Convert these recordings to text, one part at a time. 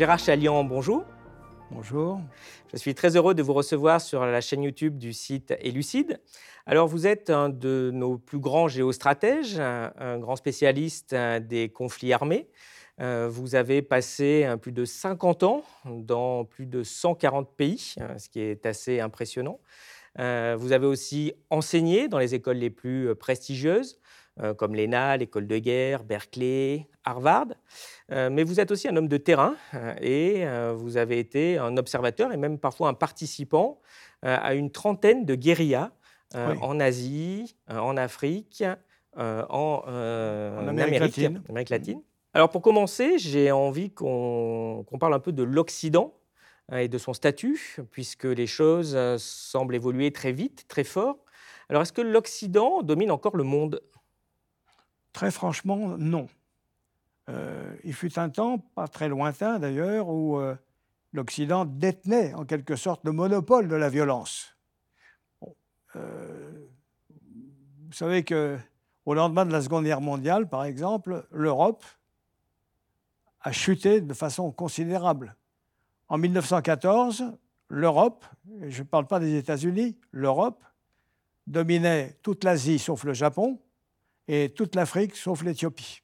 Gérard Chalian, bonjour. Bonjour. Je suis très heureux de vous recevoir sur la chaîne YouTube du site Elucide. Alors, vous êtes un de nos plus grands géostratèges, un, grand spécialiste euh, des conflits armés. Euh, vous avez passé euh, plus de 50 ans dans plus de 140 pays, ce qui est assez impressionnant. Vous avez aussi enseigné dans les écoles les plus prestigieuses, comme l'ENA, l'école de guerre, Berkeley, Harvard. Mais vous êtes aussi un homme de terrain et vous avez été un observateur et même parfois un participant à une trentaine de guérillas euh, en Asie, euh, en Afrique, euh, en, Amérique, latine. latine. Alors pour commencer, j'ai envie qu'on parle un peu de l'Occident et de son statut, puisque les choses semblent évoluer très vite, très fort. Alors est-ce que l'Occident domine encore le monde? Très franchement, non. il fut un temps, pas très lointain d'ailleurs, où l'Occident détenait en quelque sorte le monopole de la violence. Euh, vous savez que au lendemain de la Seconde Guerre mondiale, par exemple, l'Europe a chuté de façon considérable. En 1914, l'Europe, je ne parle pas des États-Unis, l'Europe dominait toute l'Asie sauf le Japon et toute l'Afrique sauf l'Éthiopie.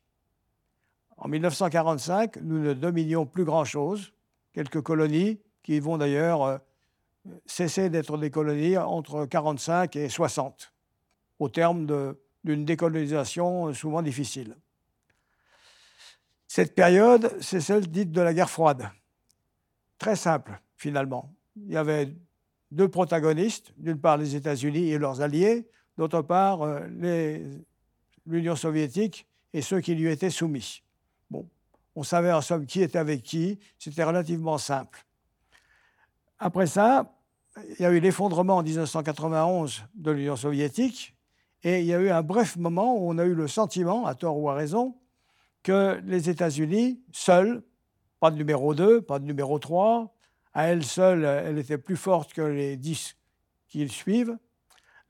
En 1945, nous ne dominions plus grand-chose, quelques colonies qui vont d'ailleurs euh, cessaient d'être des colonies entre 45 et 60, au terme d'une décolonisation souvent difficile. Cette période, c'est celle dite de la guerre froide. Très simple, finalement. Il y avait deux protagonistes, d'une part les États-Unis et leurs alliés, d'autre part euh, l'Union soviétique et ceux qui lui étaient soumis. Bon, on savait en somme qui était avec qui, c'était relativement simple. Après ça, il y a eu l'effondrement en 1991 de l'Union soviétique et il y a eu un bref moment où on a eu le sentiment, à tort ou à raison, que les États-Unis, seuls, pas de numéro 2, pas de numéro 3, à elle seule, elle était plus forte que les 10 qui suivent,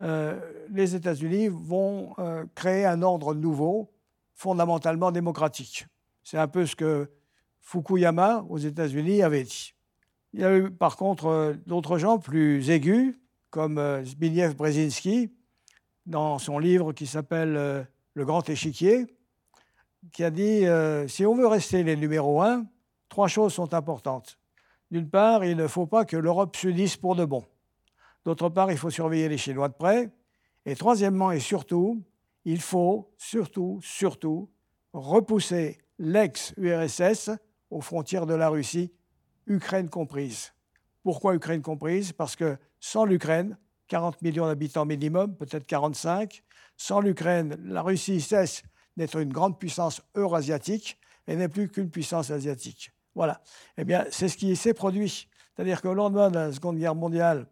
euh, les États-Unis vont euh, créer un ordre nouveau, fondamentalement démocratique. C'est un peu ce que Fukuyama aux États-Unis avait dit. Il y a eu par contre euh, d'autres gens plus aigus, comme Zbigniew Brzezinski, dans son livre qui s'appelle Le Grand Échiquier, qui a dit si on veut rester les numéros un, trois choses sont importantes. D'une part, il ne faut pas que l'Europe s'unisse pour de bon. D'autre part, il faut surveiller les Chinois de près. Et troisièmement et surtout, il faut surtout, surtout repousser l'ex-URSS aux frontières de la Russie Ukraine comprise. Pourquoi Ukraine comprise? Parce que sans l'Ukraine, 40 millions d'habitants minimum, peut-être 45, sans l'Ukraine, la Russie cesse d'être une grande puissance eurasiatique et n'est plus qu'une puissance asiatique. Voilà. Eh bien, c'est ce qui s'est produit. C'est-à-dire qu'au lendemain de la Seconde Guerre mondiale,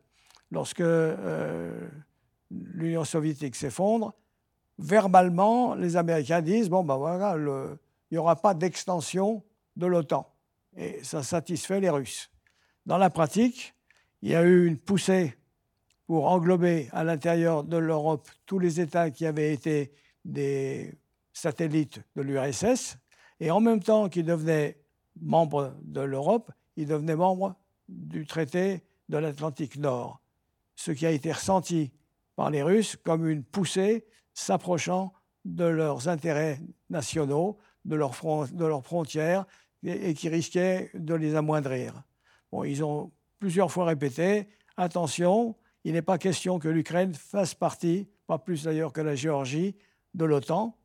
lorsque euh, l'Union soviétique s'effondre, verbalement, les Américains disent bon, ben voilà, il n'y aura pas d'extension de l'OTAN et ça satisfait les Russes. Dans la pratique, il y a eu une poussée pour englober à l'intérieur de l'Europe tous les États qui avaient été des satellites de l'URSS, et en même temps qu'ils devenaient membres de l'Europe, ils devenaient membres du traité de l'Atlantique Nord, ce qui a été ressenti par les Russes comme une poussée s'approchant de leurs intérêts nationaux, de, leurs frontières, et qui risquaient de les amoindrir. Bon, ils ont plusieurs fois répété attention, il n'est pas question que l'Ukraine fasse partie, pas plus d'ailleurs que la Géorgie, de l'OTAN.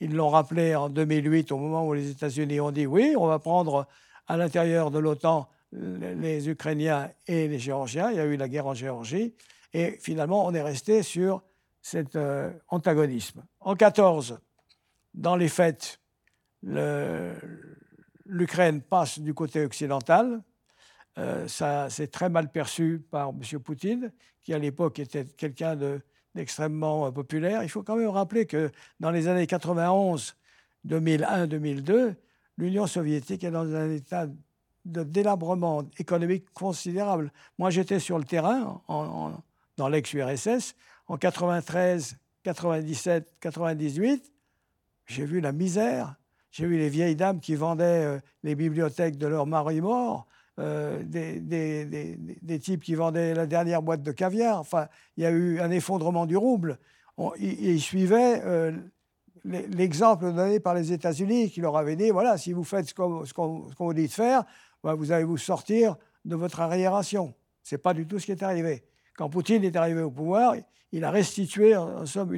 Ils l'ont rappelé en 2008 au moment où les États-Unis ont dit oui, on va prendre à l'intérieur de l'OTAN les Ukrainiens et les Géorgiens. Il y a eu la guerre en Géorgie. Et finalement, on est resté sur cet euh, antagonisme. En 2014, dans les le, l'Ukraine passe du côté occidental. Euh, ça s'est très mal perçu par M. Poutine, qui à l'époque était quelqu'un d'extrêmement euh, populaire. Il faut quand même rappeler que dans les années 91, 2001, 2002, l'Union soviétique est dans un état de délabrement économique considérable. Moi, j'étais sur le terrain dans l'ex-URSS en 93, 97, 98. J'ai vu la misère J'ai vu les vieilles dames qui vendaient euh, les bibliothèques de leur mari mort, euh, des, types qui vendaient la dernière boîte de caviar. Enfin, il y a eu un effondrement du rouble. ils, suivaient euh, l'exemple donné par les États-Unis qui leur avait dit voilà, si vous faites ce qu'on vous dit de faire, vous allez vous sortir de votre arriération. Ce n'est pas du tout ce qui est arrivé. Quand Poutine est arrivé au pouvoir, il a restitué en, somme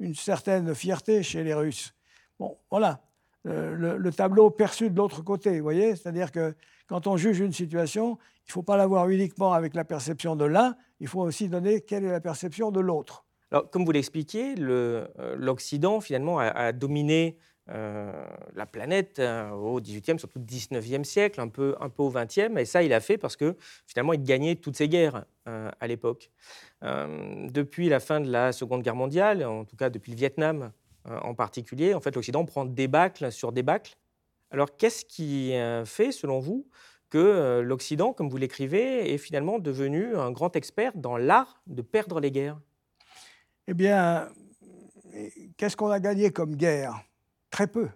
une, certaine fierté chez les Russes. Bon, voilà. Euh, le, tableau perçu de l'autre côté, vous voyez? C'est-à-dire que quand on juge une situation, il ne faut pas la voir uniquement avec la perception de l'un, il faut aussi donner quelle est la perception de l'autre. Alors, comme vous l'expliquiez, euh, l'Occident, finalement, a, dominé la planète au XVIIIe, surtout au XIXe siècle, un peu, un peu au XXe, et ça, il a fait parce que, finalement, il gagnait toutes ces guerres à l'époque. depuis la fin de la Seconde Guerre mondiale, en tout cas depuis le Vietnam, euh, en particulier, en fait, l'Occident prend débâcle sur débâcle. Alors, qu'est-ce qui euh, fait, selon vous, que euh, l'Occident, comme vous l'écrivez, est finalement devenu un grand expert dans l'art de perdre les guerres? Eh bien, qu'est-ce qu'on a gagné comme guerre? Très peu.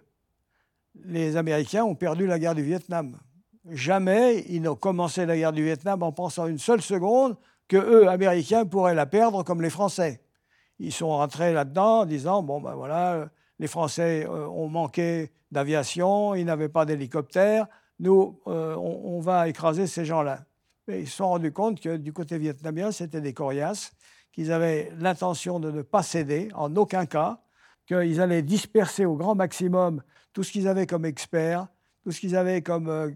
Les Américains ont perdu la guerre du Vietnam. Jamais ils n'ont commencé la guerre du Vietnam en pensant une seule seconde que eux, Américains, pourraient la perdre comme les Français ils sont rentrés là-dedans en disant bon ben voilà, les Français euh, ont manqué d'aviation, ils n'avaient pas d'hélicoptère, nous euh, on, va écraser ces gens-là. Mais ils se sont rendus compte que du côté vietnamien, c'était des coriaces, qu'ils avaient l'intention de ne pas céder en aucun cas, qu'ils allaient disperser au grand maximum tout ce qu'ils avaient comme experts, tout ce qu'ils avaient comme euh,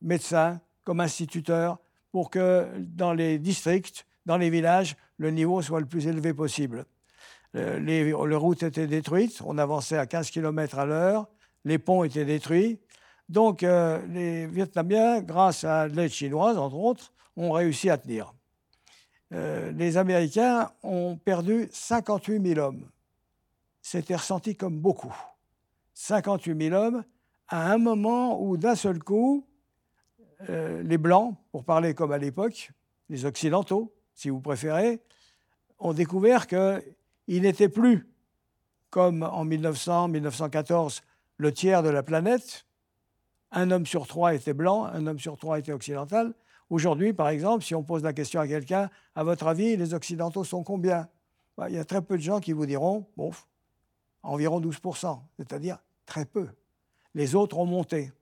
médecins, comme instituteurs, pour que dans les districts, dans les villages, le niveau soit le plus élevé possible. Euh, les, routes étaient détruites, on avançait à 15 km à l'heure, les ponts étaient détruits. Donc euh, les Vietnamiens, grâce à l'aide chinoise, entre autres, ont réussi à tenir. Les Américains ont perdu 58 000 hommes. C'était ressenti comme beaucoup. 58 000 hommes à un moment où, d'un seul coup, les Blancs, pour parler comme à l'époque, les Occidentaux, si vous préférez, ont découvert qu'il n'était plus, comme en 1900-1914, le tiers de la planète. Un homme sur trois était blanc, un homme sur trois était occidental. Aujourd'hui, par exemple, si on pose la question à quelqu'un, à votre avis, les Occidentaux sont combien? Bah, Il y a très peu de gens qui vous diront, bon, environ 12%, c'est-à-dire très peu. Les autres ont monté.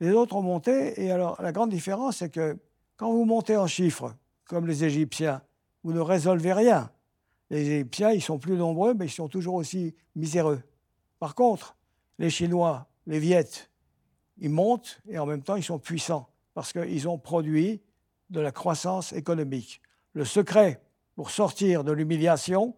Les autres ont monté, et alors la grande différence, c'est que quand vous montez en chiffres, comme les Égyptiens, vous ne résolvez rien. Les Égyptiens, ils sont plus nombreux, mais ils sont toujours aussi miséreux. Par contre, les Chinois, les Viettes, ils montent et en même temps, ils sont puissants parce qu'ils ont produit de la croissance économique. Le secret pour sortir de l'humiliation,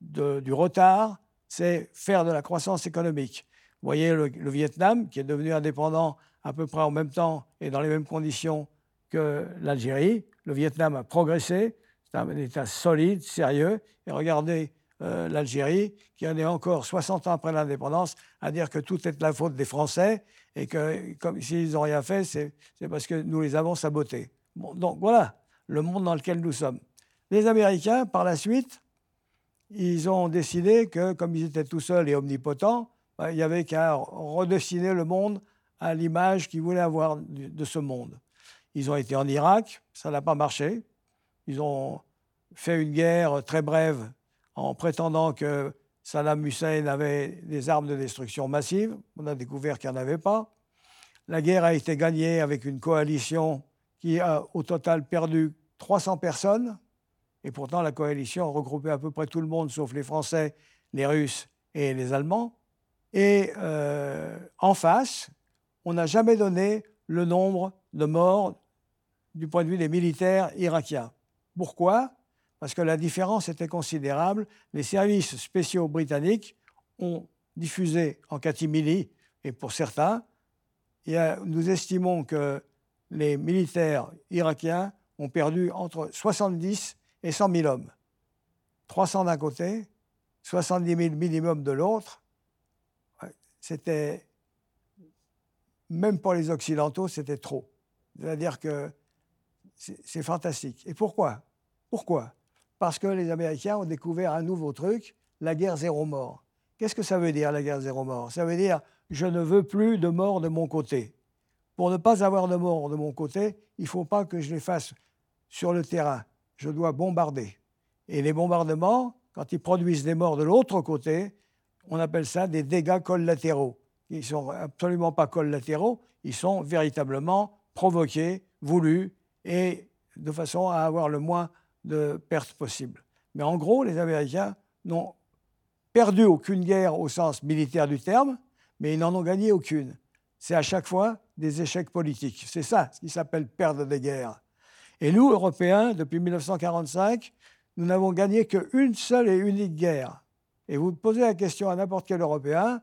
du retard, c'est faire de la croissance économique. Vous voyez le, le, Vietnam, qui est devenu indépendant à peu près en même temps et dans les mêmes conditions que l'Algérie. Le Vietnam a progressé, c'est un État solide, sérieux. Et regardez euh, l'Algérie, qui en est encore 60 ans après l'indépendance, à dire que tout est la faute des Français et que comme s'ils n'ont rien fait, c'est parce que nous les avons sabotés. donc voilà le monde dans lequel nous sommes. Les Américains, par la suite, ils ont décidé que, comme ils étaient tout seuls et omnipotents, bah, il n'y avait qu'à redessiner le monde à l'image qu'ils voulaient avoir de ce monde. Ils ont été en Irak, ça n'a pas marché. Ils ont fait une guerre très brève en prétendant que Saddam Hussein avait des armes de destruction massive. On a découvert qu'il n'y en avait pas. La guerre a été gagnée avec une coalition qui a au total perdu 300 personnes. Et pourtant, la coalition a regroupé à peu près tout le monde, sauf les Français, les Russes et les Allemands. Et euh, en face, on n'a jamais donné le nombre de morts du point de vue des militaires irakiens. Pourquoi? Parce que la différence était considérable. Les services spéciaux britanniques ont diffusé en catimini, et pour certains, nous estimons que les militaires irakiens ont perdu entre 70 et 100 000 hommes. 300 d'un côté, 70 000 minimum de l'autre. C'était, même pour les Occidentaux, c'était trop. C'est-à-dire que c'est fantastique. Et pourquoi? Pourquoi? Parce que les Américains ont découvert un nouveau truc, la guerre zéro mort. Qu'est-ce que ça veut dire la guerre zéro mort? Ça veut dire je ne veux plus de morts de mon côté. Pour ne pas avoir de morts de mon côté, il ne faut pas que je les fasse sur le terrain. Je dois bombarder. Et les bombardements, quand ils produisent des morts de l'autre côté, on appelle ça des dégâts collatéraux. Ils ne sont absolument pas collatéraux, ils sont véritablement provoqués, voulus, et de façon à avoir le moins de pertes possibles. Mais en gros, les Américains n'ont perdu aucune guerre au sens militaire du terme, mais ils n'en ont gagné aucune. C'est à chaque fois des échecs politiques. C'est ça qui s'appelle perdre des guerres. Et nous, Européens, depuis 1945, nous n'avons gagné qu'une seule et unique guerre. Et vous posez la question à n'importe quel Européen,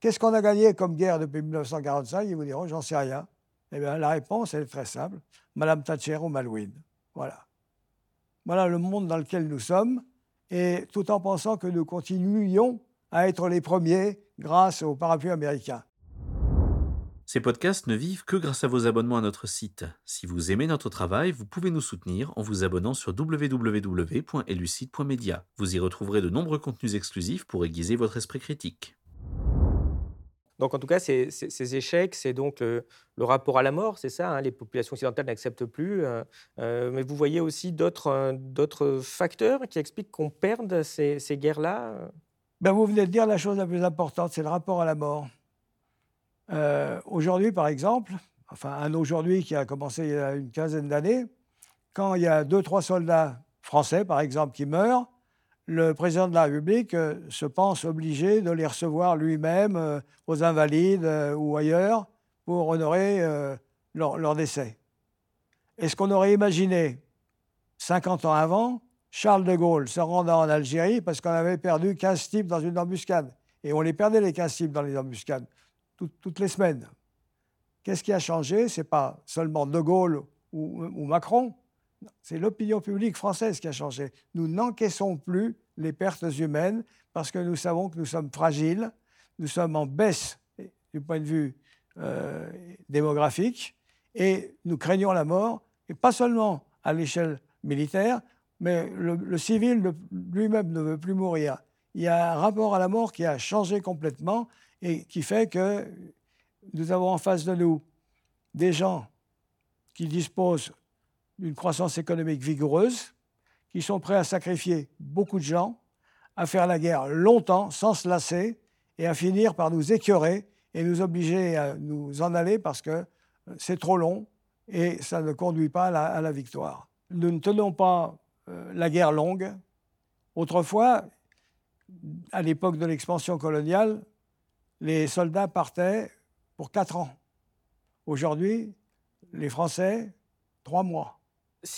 qu'est-ce qu'on a gagné comme guerre depuis 1945 Ils vous diront, j'en sais rien. Eh bien, la réponse, est très simple. Madame Thatcher ou Malouine. Voilà. Voilà le monde dans lequel nous sommes, et tout en pensant que nous continuions à être les premiers grâce au parapluie américain. Ces podcasts ne vivent que grâce à vos abonnements à notre site. Si vous aimez notre travail, vous pouvez nous soutenir en vous abonnant sur www.elucide.media. Vous y retrouverez de nombreux contenus exclusifs pour aiguiser votre esprit critique. Donc en tout cas, ces, échecs, c'est donc le, rapport à la mort, c'est ça. Hein, les populations occidentales n'acceptent plus. Euh, euh, mais vous voyez aussi euh, d'autres facteurs qui expliquent qu'on perde ces, guerres-là ben, Vous venez de dire la chose la plus importante, c'est le rapport à la mort. Aujourd'hui, par exemple, enfin un aujourd'hui qui a commencé il y a une quinzaine d'années, quand il y a deux, trois soldats français, par exemple, qui meurent, le président de la République euh, se pense obligé de les recevoir lui-même euh, aux Invalides euh, ou ailleurs pour honorer leur, décès. Est-ce qu'on aurait imaginé, 50 ans avant, Charles de Gaulle se rendant en Algérie parce qu'on avait perdu 15 types dans une embuscade Et on les perdait, les 15 types, dans les embuscades, toutes les semaines. Qu'est-ce qui a changé? Ce n'est pas seulement de Gaulle ou Macron, c'est l'opinion publique française qui a changé. Nous n'encaissons plus les pertes humaines parce que nous savons que nous sommes fragiles, nous sommes en baisse du point de vue euh, démographique et nous craignons la mort, et pas seulement à l'échelle militaire, mais le, civil lui-même ne veut plus mourir. Il y a un rapport à la mort qui a changé complètement et qui fait que nous avons en face de nous des gens qui disposent d'une croissance économique vigoureuse, qui sont prêts à sacrifier beaucoup de gens, à faire la guerre longtemps, sans se lasser, et à finir par nous écœurer et nous obliger à nous en aller parce que c'est trop long et ça ne conduit pas à la, victoire. Nous ne tenons pas euh, la guerre longue. Autrefois, à l'époque de l'expansion coloniale, les soldats partaient pour quatre ans. Aujourd'hui, les Français, trois mois.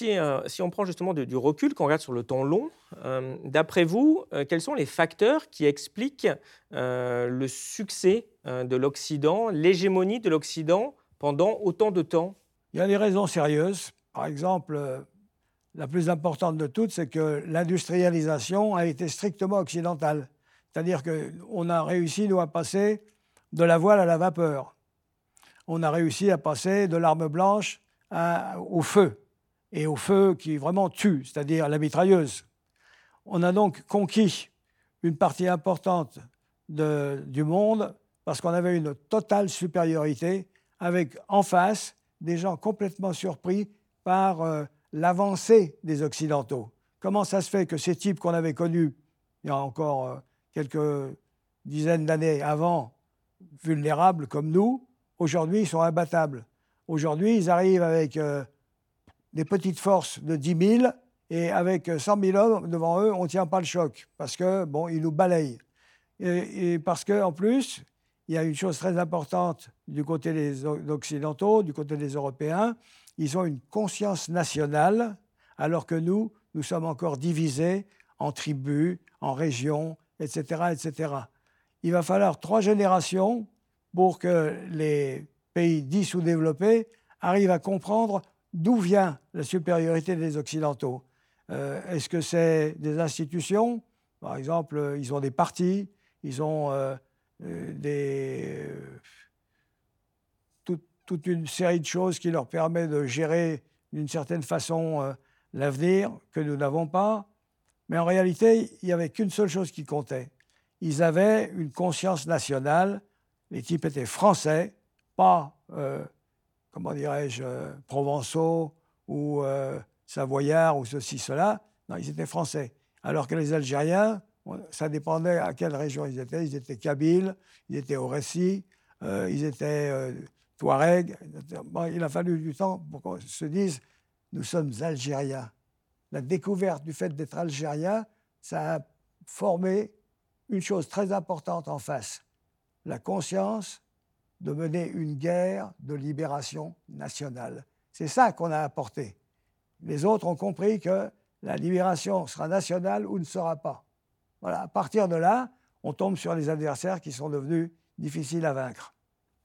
Euh, si, on prend justement du recul, qu'on regarde sur le temps long, euh, d'après vous, euh, quels sont les facteurs qui expliquent le succès de l'Occident, l'hégémonie de l'Occident pendant autant de temps? Il y a des raisons sérieuses. Par exemple, la plus importante de toutes, c'est que l'industrialisation a été strictement occidentale. C'est-à-dire qu'on a réussi, nous, à passer de la voile à la vapeur. On a réussi à passer de l'arme blanche au feu et au feu qui vraiment tue, c'est-à-dire la mitrailleuse. On a donc conquis une partie importante du monde parce qu'on avait une totale supériorité avec en face des gens complètement surpris par euh, l'avancée des Occidentaux. Comment ça se fait que ces types qu'on avait connus il y a encore euh, quelques dizaines d'années avant, vulnérables comme nous, aujourd'hui ils sont imbattables. Aujourd'hui ils arrivent avec euh, des petites forces de 10 000 et avec 100 000 hommes devant eux, on ne tient pas le choc parce que, bon, ils nous balayent. Et, parce qu'en plus, il y a une chose très importante du côté des Occidentaux, du côté des Européens, ils ont une conscience nationale, alors que nous, nous sommes encore divisés en tribus, en régions, etc., etc. Il va falloir trois générations pour que les pays dits sous-développés arrivent à comprendre d'où vient la supériorité des Occidentaux euh, Est-ce que c'est des institutions? Par exemple, euh, ils ont des partis, ils ont euh, des, toute une série de choses qui leur permet de gérer d'une certaine façon l'avenir que nous n'avons pas. Mais en réalité, il n'y avait qu'une seule chose qui comptait. ils avaient une conscience nationale. Les types étaient français, pas, euh, comment dirais-je, euh, provençaux ou euh, savoyards ou ceci, cela. Non, ils étaient français. Alors que les Algériens, ça dépendait à quelle région ils étaient. Ils étaient kabyles, ils étaient au récit, ils étaient touaregs. il a fallu du temps pour qu'on se dise nous sommes Algériens. La découverte du fait d'être Algérien, ça a formé une chose très importante en face, la conscience de mener une guerre de libération nationale. C'est ça qu'on a apporté. Les autres ont compris que la libération sera nationale ou ne sera pas. Voilà, à partir de là, on tombe sur les adversaires qui sont devenus difficiles à vaincre.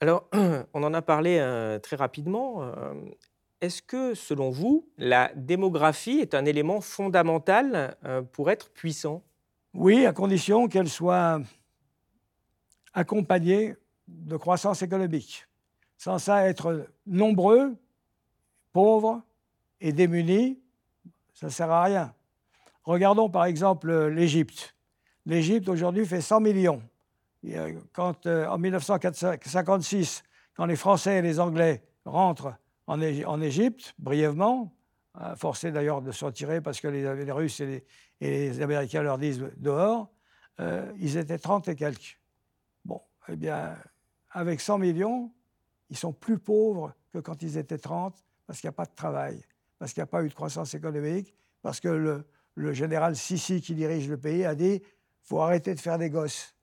Alors, on en a parlé euh, très rapidement. Euh, est-ce que, selon vous, la démographie est un élément fondamental euh, pour être puissant? Oui, à condition qu'elle soit accompagnée de croissance économique. Sans ça, être nombreux, pauvres et démunis, ça ne sert à rien. Regardons par exemple l'Égypte. L'Égypte aujourd'hui fait 100 millions. Quand, euh, en 1956, quand les Français et les Anglais rentrent en, Égypte, brièvement, euh, forcés d'ailleurs de se retirer parce que les, Russes et les, Américains leur disent dehors, euh, ils étaient 30 et quelques. Bon, eh bien, avec 100 millions, ils sont plus pauvres que quand ils étaient 30 parce qu'il n'y a pas de travail, parce qu'il n'y a pas eu de croissance économique, parce que le, général Sissi qui dirige le pays a dit faut arrêter de faire des gosses.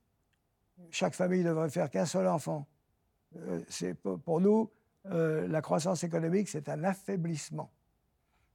Chaque famille devrait faire qu'un seul enfant. Euh, pour nous, euh, la croissance économique, c'est un affaiblissement.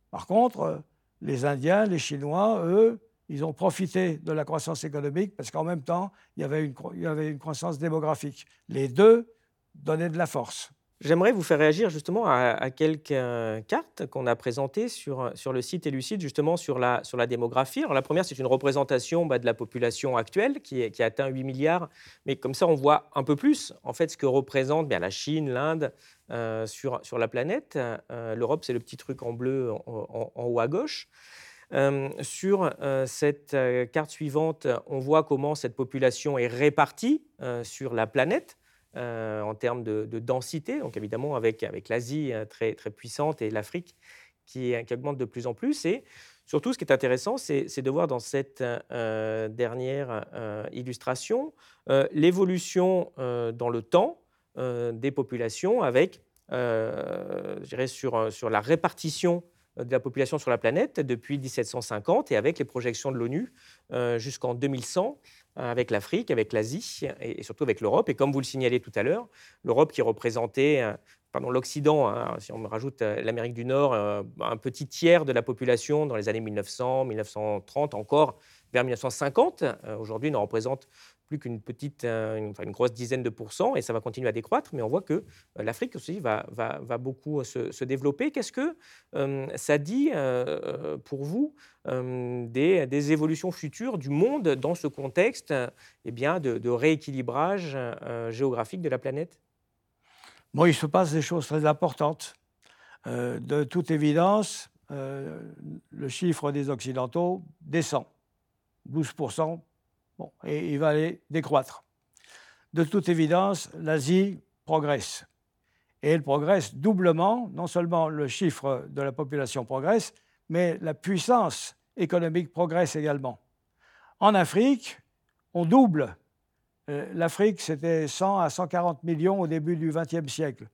Par contre, euh, les Indiens, les Chinois, eux, ils ont profité de la croissance économique parce qu'en même temps, il y, avait une, il y avait une croissance démographique. Les deux donnaient de la force. J'aimerais vous faire réagir justement à, quelques euh, cartes qu'on a présentées sur, sur le site Elucide, justement sur la, sur la démographie. Alors la première, c'est une représentation bah, de la population actuelle qui, qui, atteint 8 milliards, mais comme ça, on voit un peu plus en fait ce que représente bien, la Chine, l'Inde euh, sur, sur la planète. Euh, L'Europe, c'est le petit truc en bleu en, haut à gauche. sur cette carte suivante, on voit comment cette population est répartie sur la planète. Euh, en termes de, densité, donc évidemment avec, l'Asie euh, très, très puissante et l'Afrique qui, augmente de plus en plus. Et surtout, ce qui est intéressant, c'est de voir dans cette euh, dernière illustration l'évolution dans le temps des populations avec, je dirais, sur la répartition de la population sur la planète depuis 1750 et avec les projections de l'ONU jusqu'en 2100 avec l'Afrique, avec l'Asie et, surtout avec l'Europe. Et comme vous le signalez tout à l'heure, l'Europe qui représentait, euh, pardon, l'Occident, hein, si on rajoute euh, l'Amérique du Nord, euh, un petit tiers de la population dans les années 1900, 1930, encore vers 1950, aujourd'hui ne représente plus qu'une petite, euh, enfin une, grosse dizaine de pourcents, et ça va continuer à décroître, mais on voit que euh, l'Afrique aussi va, va, va beaucoup euh, se, développer. Qu'est-ce que ça dit pour vous des, des, évolutions futures du monde dans ce contexte eh bien, de, de rééquilibrage géographique de la planète? Bon, il se passe des choses très importantes. de toute évidence, le chiffre des Occidentaux descend. 12% et il va aller décroître. De toute évidence, l'Asie progresse. Et elle progresse doublement, non seulement le chiffre de la population progresse, mais la puissance économique progresse également. En Afrique, on double. Euh, L'Afrique, c'était 100 à 140 millions au début du XXe siècle.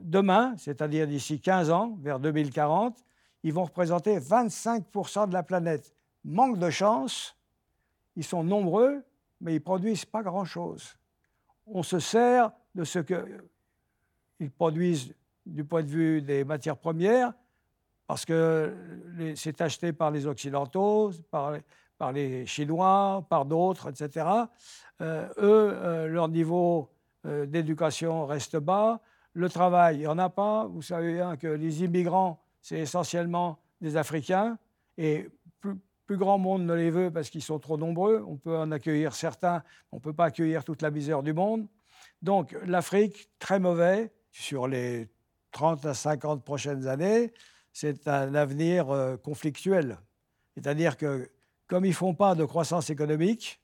Demain, c'est-à-dire d'ici 15 ans, vers 2040, ils vont représenter 25% de la planète. Manque de chance, ils sont nombreux, mais ils produisent pas grand-chose. On se sert de ce qu'ils produisent du point de vue des matières premières, parce que c'est acheté par les Occidentaux, par, par les Chinois, par d'autres, etc. Euh, eux, euh, leur niveau euh, d'éducation reste bas. Le travail, il n'y en a pas. Vous savez bien que les immigrants, c'est essentiellement des Africains. Et plus grand monde ne les veut parce qu'ils sont trop nombreux. On peut en accueillir certains, on ne peut pas accueillir toute la misère du monde. Donc l'Afrique, très mauvais sur les 30 à 50 prochaines années, c'est un avenir euh, conflictuel. C'est-à-dire que comme ils ne font pas de croissance économique,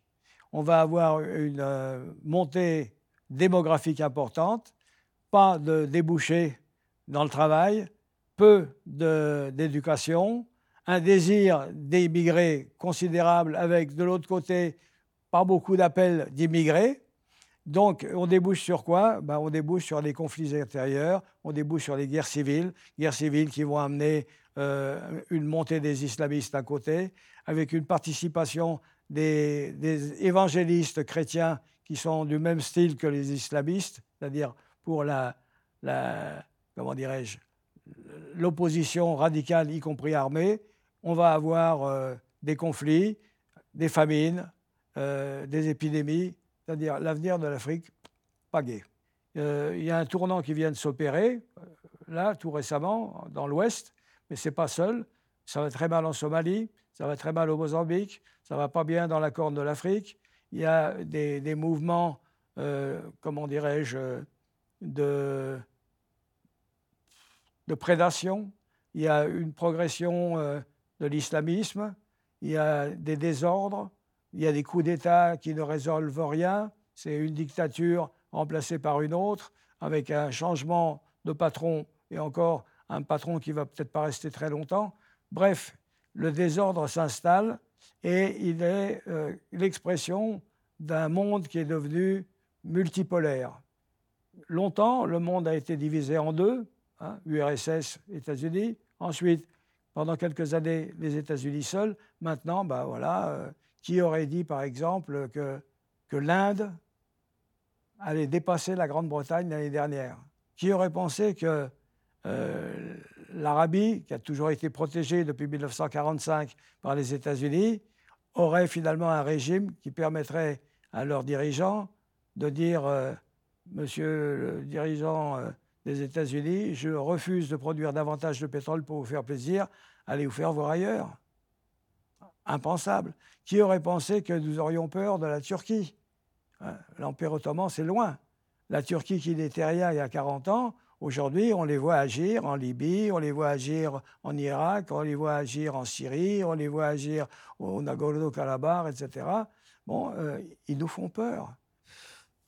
on va avoir une euh, montée démographique importante, pas de débouchés dans le travail, peu d'éducation, un désir d'émigrer considérable avec de l'autre côté pas beaucoup d'appels d'immigrés. Donc, on débouche sur quoi? Ben, On débouche sur les conflits intérieurs, on débouche sur les guerres civiles, guerres civiles qui vont amener euh, une montée des islamistes d'un côté, avec une participation des, évangélistes chrétiens qui sont du même style que les islamistes, c'est-à-dire pour la, comment dirais-je, l'opposition radicale, y compris armée. On va avoir euh, des conflits, des famines, euh, des épidémies, c'est-à-dire l'avenir de l'Afrique, pas gai. il y a un tournant qui vient de s'opérer, là, tout récemment, dans l'Ouest, mais ce n'est pas seul. Ça va très mal en Somalie, ça va très mal au Mozambique, ça va pas bien dans la Corne de l'Afrique. Il y a des, mouvements, euh, comment dirais-je, de, de prédation. Il y a une progression euh, de l'islamisme. Il y a des désordres. Il y a des coups d'État qui ne résolvent rien. C'est une dictature remplacée par une autre, avec un changement de patron et encore un patron qui va peut-être pas rester très longtemps. Bref, le désordre s'installe et il est euh, l'expression d'un monde qui est devenu multipolaire. Longtemps, le monde a été divisé en deux, hein, URSS, États-Unis. Ensuite, pendant quelques années, les États-Unis seuls. Maintenant, bah voilà, euh, qui aurait dit, par exemple, que, que l'Inde allait dépasser la Grande-Bretagne l'année dernière? Qui aurait pensé que euh, l'Arabie, qui a toujours été protégée depuis 1945 par les États-Unis, aurait finalement un régime qui permettrait à leurs dirigeants de dire euh, Monsieur le dirigeant des États-Unis, je refuse de produire davantage de pétrole pour vous faire plaisir, allez vous faire voir ailleurs. Impensable. Qui aurait pensé que nous aurions peur de la Turquie? L'Empire ottoman, c'est loin. La Turquie qui n'était rien il y a 40 ans, Aujourd'hui, on les voit agir en Libye, on les voit agir en Irak, on les voit agir en Syrie, on les voit agir au Nagorno-Karabakh, etc. Bon, euh, ils nous font peur.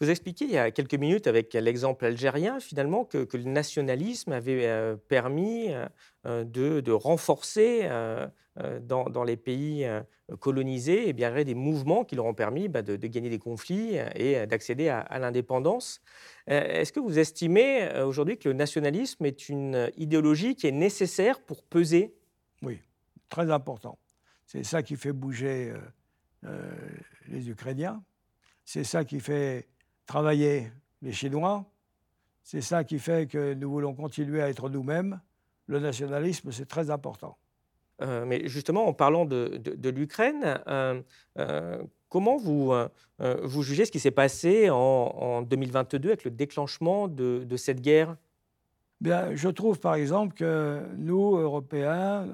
Vous expliquiez il y a quelques minutes avec l'exemple algérien finalement que, le nationalisme avait euh, permis euh, de, renforcer dans, les pays colonisés et bien, des mouvements qui leur ont permis bah, de, gagner des conflits et d'accéder à l'indépendance. Est-ce que vous estimez aujourd'hui que le nationalisme est une idéologie qui est nécessaire pour peser? Oui, très important. C'est ça qui fait bouger les Ukrainiens. C'est ça qui fait travailler les Chinois. C'est ça qui fait que nous voulons continuer à être nous-mêmes. Le nationalisme, c'est très important. Euh, mais justement, en parlant de, l'Ukraine, euh, euh, comment vous, vous jugez ce qui s'est passé en, 2022 avec le déclenchement de, cette guerre? Bien, je trouve par exemple que nous, Européens,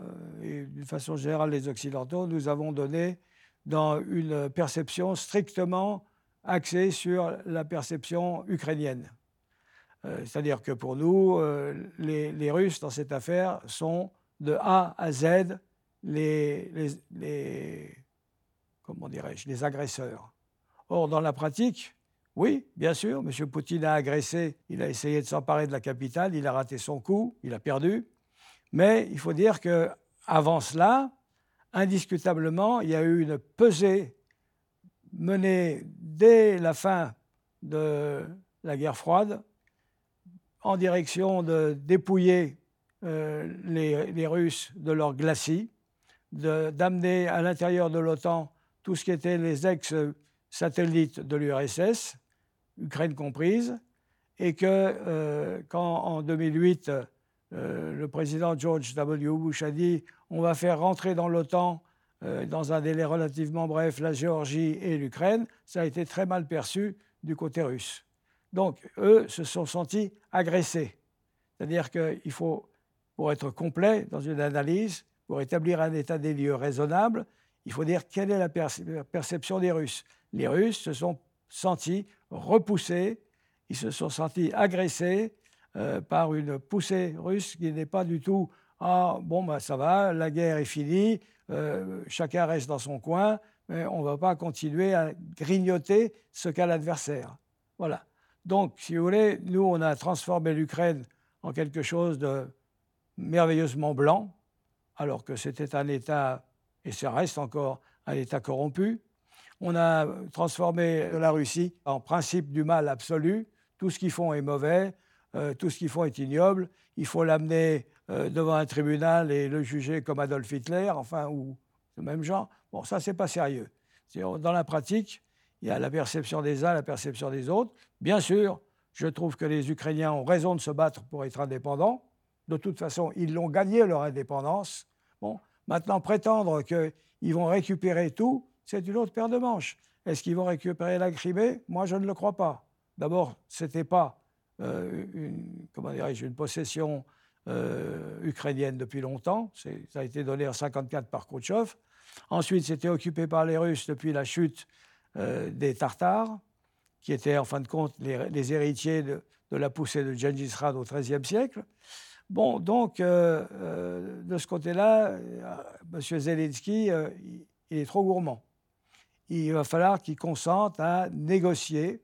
et d'une façon générale les Occidentaux, nous avons donné dans une perception strictement axé sur la perception ukrainienne. Euh, c'est-à-dire que pour nous, euh, les, Russes, dans cette affaire, sont de A à Z les, les, comment dirais-je, les agresseurs. Or, dans la pratique, oui, bien sûr, M. Poutine a agressé, il a essayé de s'emparer de la capitale, il a raté son coup, il a perdu. Mais il faut dire qu'avant cela, indiscutablement, il y a eu une pesée menée dès la fin de la guerre froide en direction de dépouiller euh, les, Russes de leur glacis, d'amener à l'intérieur de l'OTAN tout ce qui était les ex-satellites de l'URSS, Ukraine comprise, et que euh, quand en 2008, euh, le président George W. Bush a dit on va faire rentrer dans l'OTAN dans un délai relativement bref, la Géorgie et l'Ukraine, ça a été très mal perçu du côté russe. Donc, eux se sont sentis agressés. C'est-à-dire qu'il faut, pour être complet dans une analyse, pour établir un état des lieux raisonnable, il faut dire quelle est la perception des Russes. Les Russes se sont sentis repoussés, ils se sont sentis agressés euh, par une poussée russe qui n'est pas du tout ah bon bah ça va, la guerre est finie, euh, chacun reste dans son coin, mais on ne va pas continuer à grignoter ce qu'a l'adversaire. Voilà. Donc, si vous voulez, nous, on a transformé l'Ukraine en quelque chose de merveilleusement blanc, alors que c'était un État, et ça reste encore un État corrompu. On a transformé la Russie en principe du mal absolu. Tout ce qu'ils font est mauvais, euh, tout ce qu'ils font est ignoble. Il faut l'amener euh, devant un tribunal et le juger comme Adolf Hitler, enfin, ou le même genre. Bon, ça, c'est pas sérieux. Dans la pratique, il y a la perception des uns, la perception des autres. Bien sûr, je trouve que les Ukrainiens ont raison de se battre pour être indépendants. De toute façon, ils l'ont gagné leur indépendance. Bon, maintenant, prétendre qu'ils vont récupérer tout, c'est une autre paire de manches. Est-ce qu'ils vont récupérer la Crimée? Moi, je ne le crois pas. D'abord, ce n'était pas euh, une, comment une possession euh, ukrainienne depuis longtemps. Ça a été donné en 1954 par Khrouchtchev. Ensuite, c'était occupé par les Russes depuis la chute euh, des Tartares, qui étaient en fin de compte les, héritiers de, la poussée de Gengis Khan au XIIIe siècle. Bon, donc, euh, de ce côté-là, M. Zelensky, il est trop gourmand. Il va falloir qu'il consente à négocier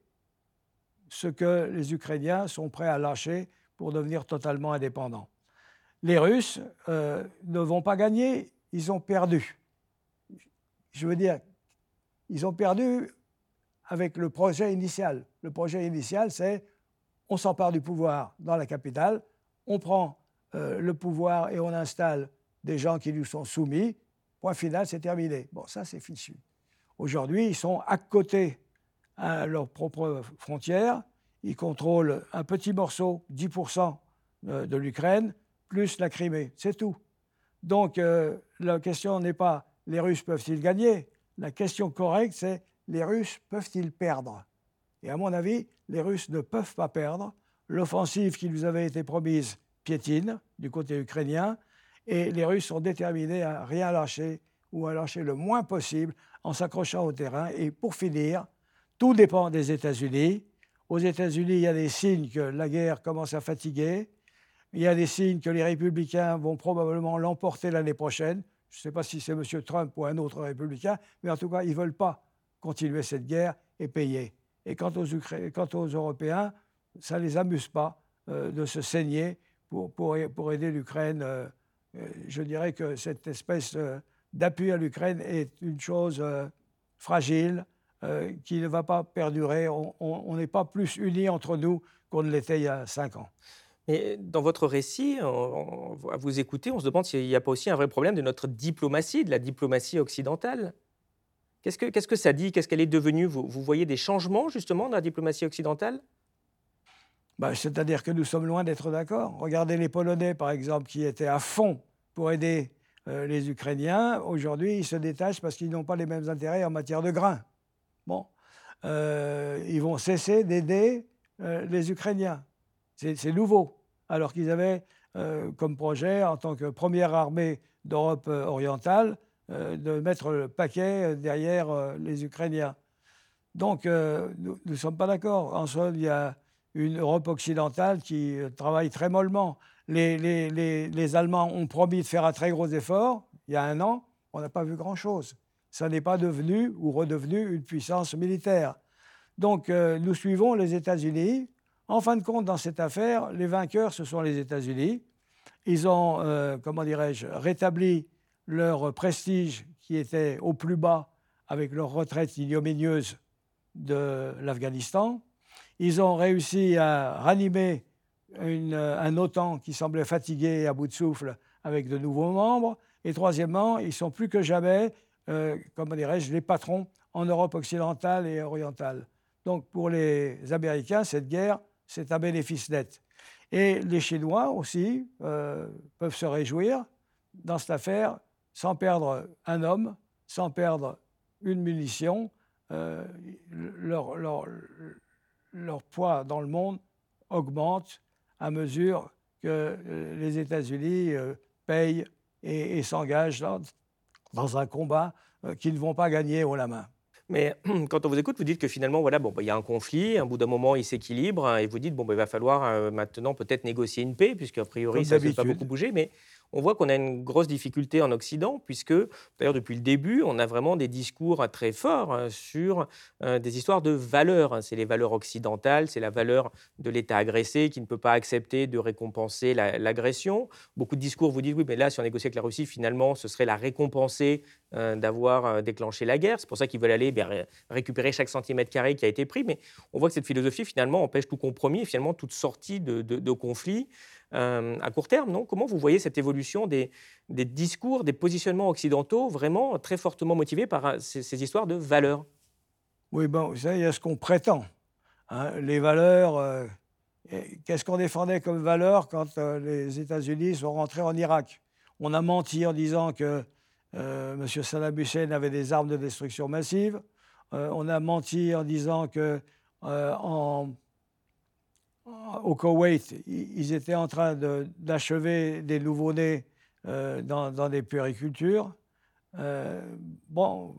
ce que les Ukrainiens sont prêts à lâcher pour devenir totalement indépendants. Les Russes ne vont pas gagner, ils ont perdu. Je veux dire, ils ont perdu avec le projet initial. Le projet initial, c'est on s'empare du pouvoir dans la capitale, on prend euh, le pouvoir et on installe des gens qui lui sont soumis. Point final, c'est terminé. Bon, ça, c'est fichu. Aujourd'hui, ils sont à côté à leurs propres frontières. Ils contrôlent un petit morceau, 10% euh, de l'Ukraine, plus la Crimée. C'est tout. Donc, euh, la question n'est pas les Russes peuvent-ils gagner la question correcte, c'est les Russes peuvent-ils perdre Et à mon avis, les Russes ne peuvent pas perdre. L'offensive qui nous avait été promise piétine du côté ukrainien, et les Russes sont déterminés à rien lâcher ou à lâcher le moins possible en s'accrochant au terrain. Et pour finir, tout dépend des États-Unis. Aux États-Unis, il y a des signes que la guerre commence à fatiguer. Il y a des signes que les républicains vont probablement l'emporter l'année prochaine. Je ne sais pas si c'est M. Trump ou un autre républicain, mais en tout cas, ils ne veulent pas continuer cette guerre et payer. Et quant aux, Européens, ça ne les amuse pas euh, de se saigner pour aider l'Ukraine. Euh, euh, je dirais que cette espèce d'appui à l'Ukraine est une chose fragile qui ne va pas perdurer. On n'est pas plus unis entre nous qu'on ne l'était il y a cinq ans. Mais dans votre récit, à vous écouter, on se demande s'il n'y a pas aussi un vrai problème de notre diplomatie, de la diplomatie occidentale. Qu'est-ce que, qu'est-ce que ça dit? Qu'est-ce qu'elle est devenue? Vous, voyez des changements justement dans la diplomatie occidentale? Bah, C'est-à-dire que nous sommes loin d'être d'accord. Regardez les Polonais, par exemple, qui étaient à fond pour aider euh, les Ukrainiens. Aujourd'hui, ils se détachent parce qu'ils n'ont pas les mêmes intérêts en matière de grains. Bon, euh, ils vont cesser d'aider euh, les Ukrainiens. C'est nouveau, alors qu'ils avaient euh, comme projet, en tant que première armée d'Europe orientale, de mettre le paquet derrière les Ukrainiens. Donc, nous ne sommes pas d'accord. En somme, il y a une Europe occidentale qui travaille très mollement. Les, Allemands ont promis de faire un très gros effort il y a un an. On n'a pas vu grand-chose. Ça n'est pas devenu ou redevenu une puissance militaire. Donc, nous suivons les États-Unis en fin de compte, dans cette affaire, les vainqueurs, ce sont les États-Unis. Ils ont, euh, comment dirais-je, rétabli leur prestige qui était au plus bas avec leur retraite ignominieuse de l'Afghanistan. Ils ont réussi à ranimer un OTAN qui semblait fatigué et à bout de souffle avec de nouveaux membres. Et troisièmement, ils sont plus que jamais, euh, les patrons en Europe occidentale et orientale. Donc pour les Américains, cette guerre, c'est un bénéfice net. Et les Chinois aussi euh, peuvent se réjouir dans cette affaire sans perdre un homme, sans perdre une munition. Euh, leur, poids dans le monde augmente à mesure que les États-Unis payent et, s'engagent dans, dans, un combat qu'ils ne vont pas gagner haut la main. Mais quand on vous écoute, vous dites que finalement, voilà, bon, bah, il y a un conflit, un bout d'un moment, il s'équilibre, et vous dites, bon, bah, il va falloir euh, maintenant peut-être négocier une paix, puisque a priori, ça ne pas beaucoup bouger. Mais on voit qu'on a une grosse difficulté en Occident, puisque d'ailleurs depuis le début, on a vraiment des discours très forts euh, sur euh, des histoires de valeurs. C'est les valeurs occidentales, c'est la valeur de l'État agressé qui ne peut pas accepter de récompenser l'agression. Beaucoup de discours vous disent oui, mais là, si on négocie avec la Russie, finalement, ce serait la récompenser euh, d'avoir déclenché la guerre. C'est pour ça qu'ils veulent aller ben, récupérer chaque centimètre carré qui a été pris. Mais on voit que cette philosophie, finalement, empêche tout compromis et finalement toute sortie de conflit. Euh, à court terme, non? Comment vous voyez cette évolution des, discours, des positionnements occidentaux vraiment très fortement motivés par euh, ces, histoires de valeurs? Oui, bon, vous savez, il y a ce qu'on prétend. Hein. les valeurs, euh, qu'est-ce qu'on défendait comme valeur quand les États-Unis sont rentrés en Irak? On a menti en disant que M. Saddam Hussein avait des armes de destruction massive. on a menti en disant que en au Koweït, ils étaient en train d'achever des nouveau-nés euh, dans, des puéricultures. Euh, bon,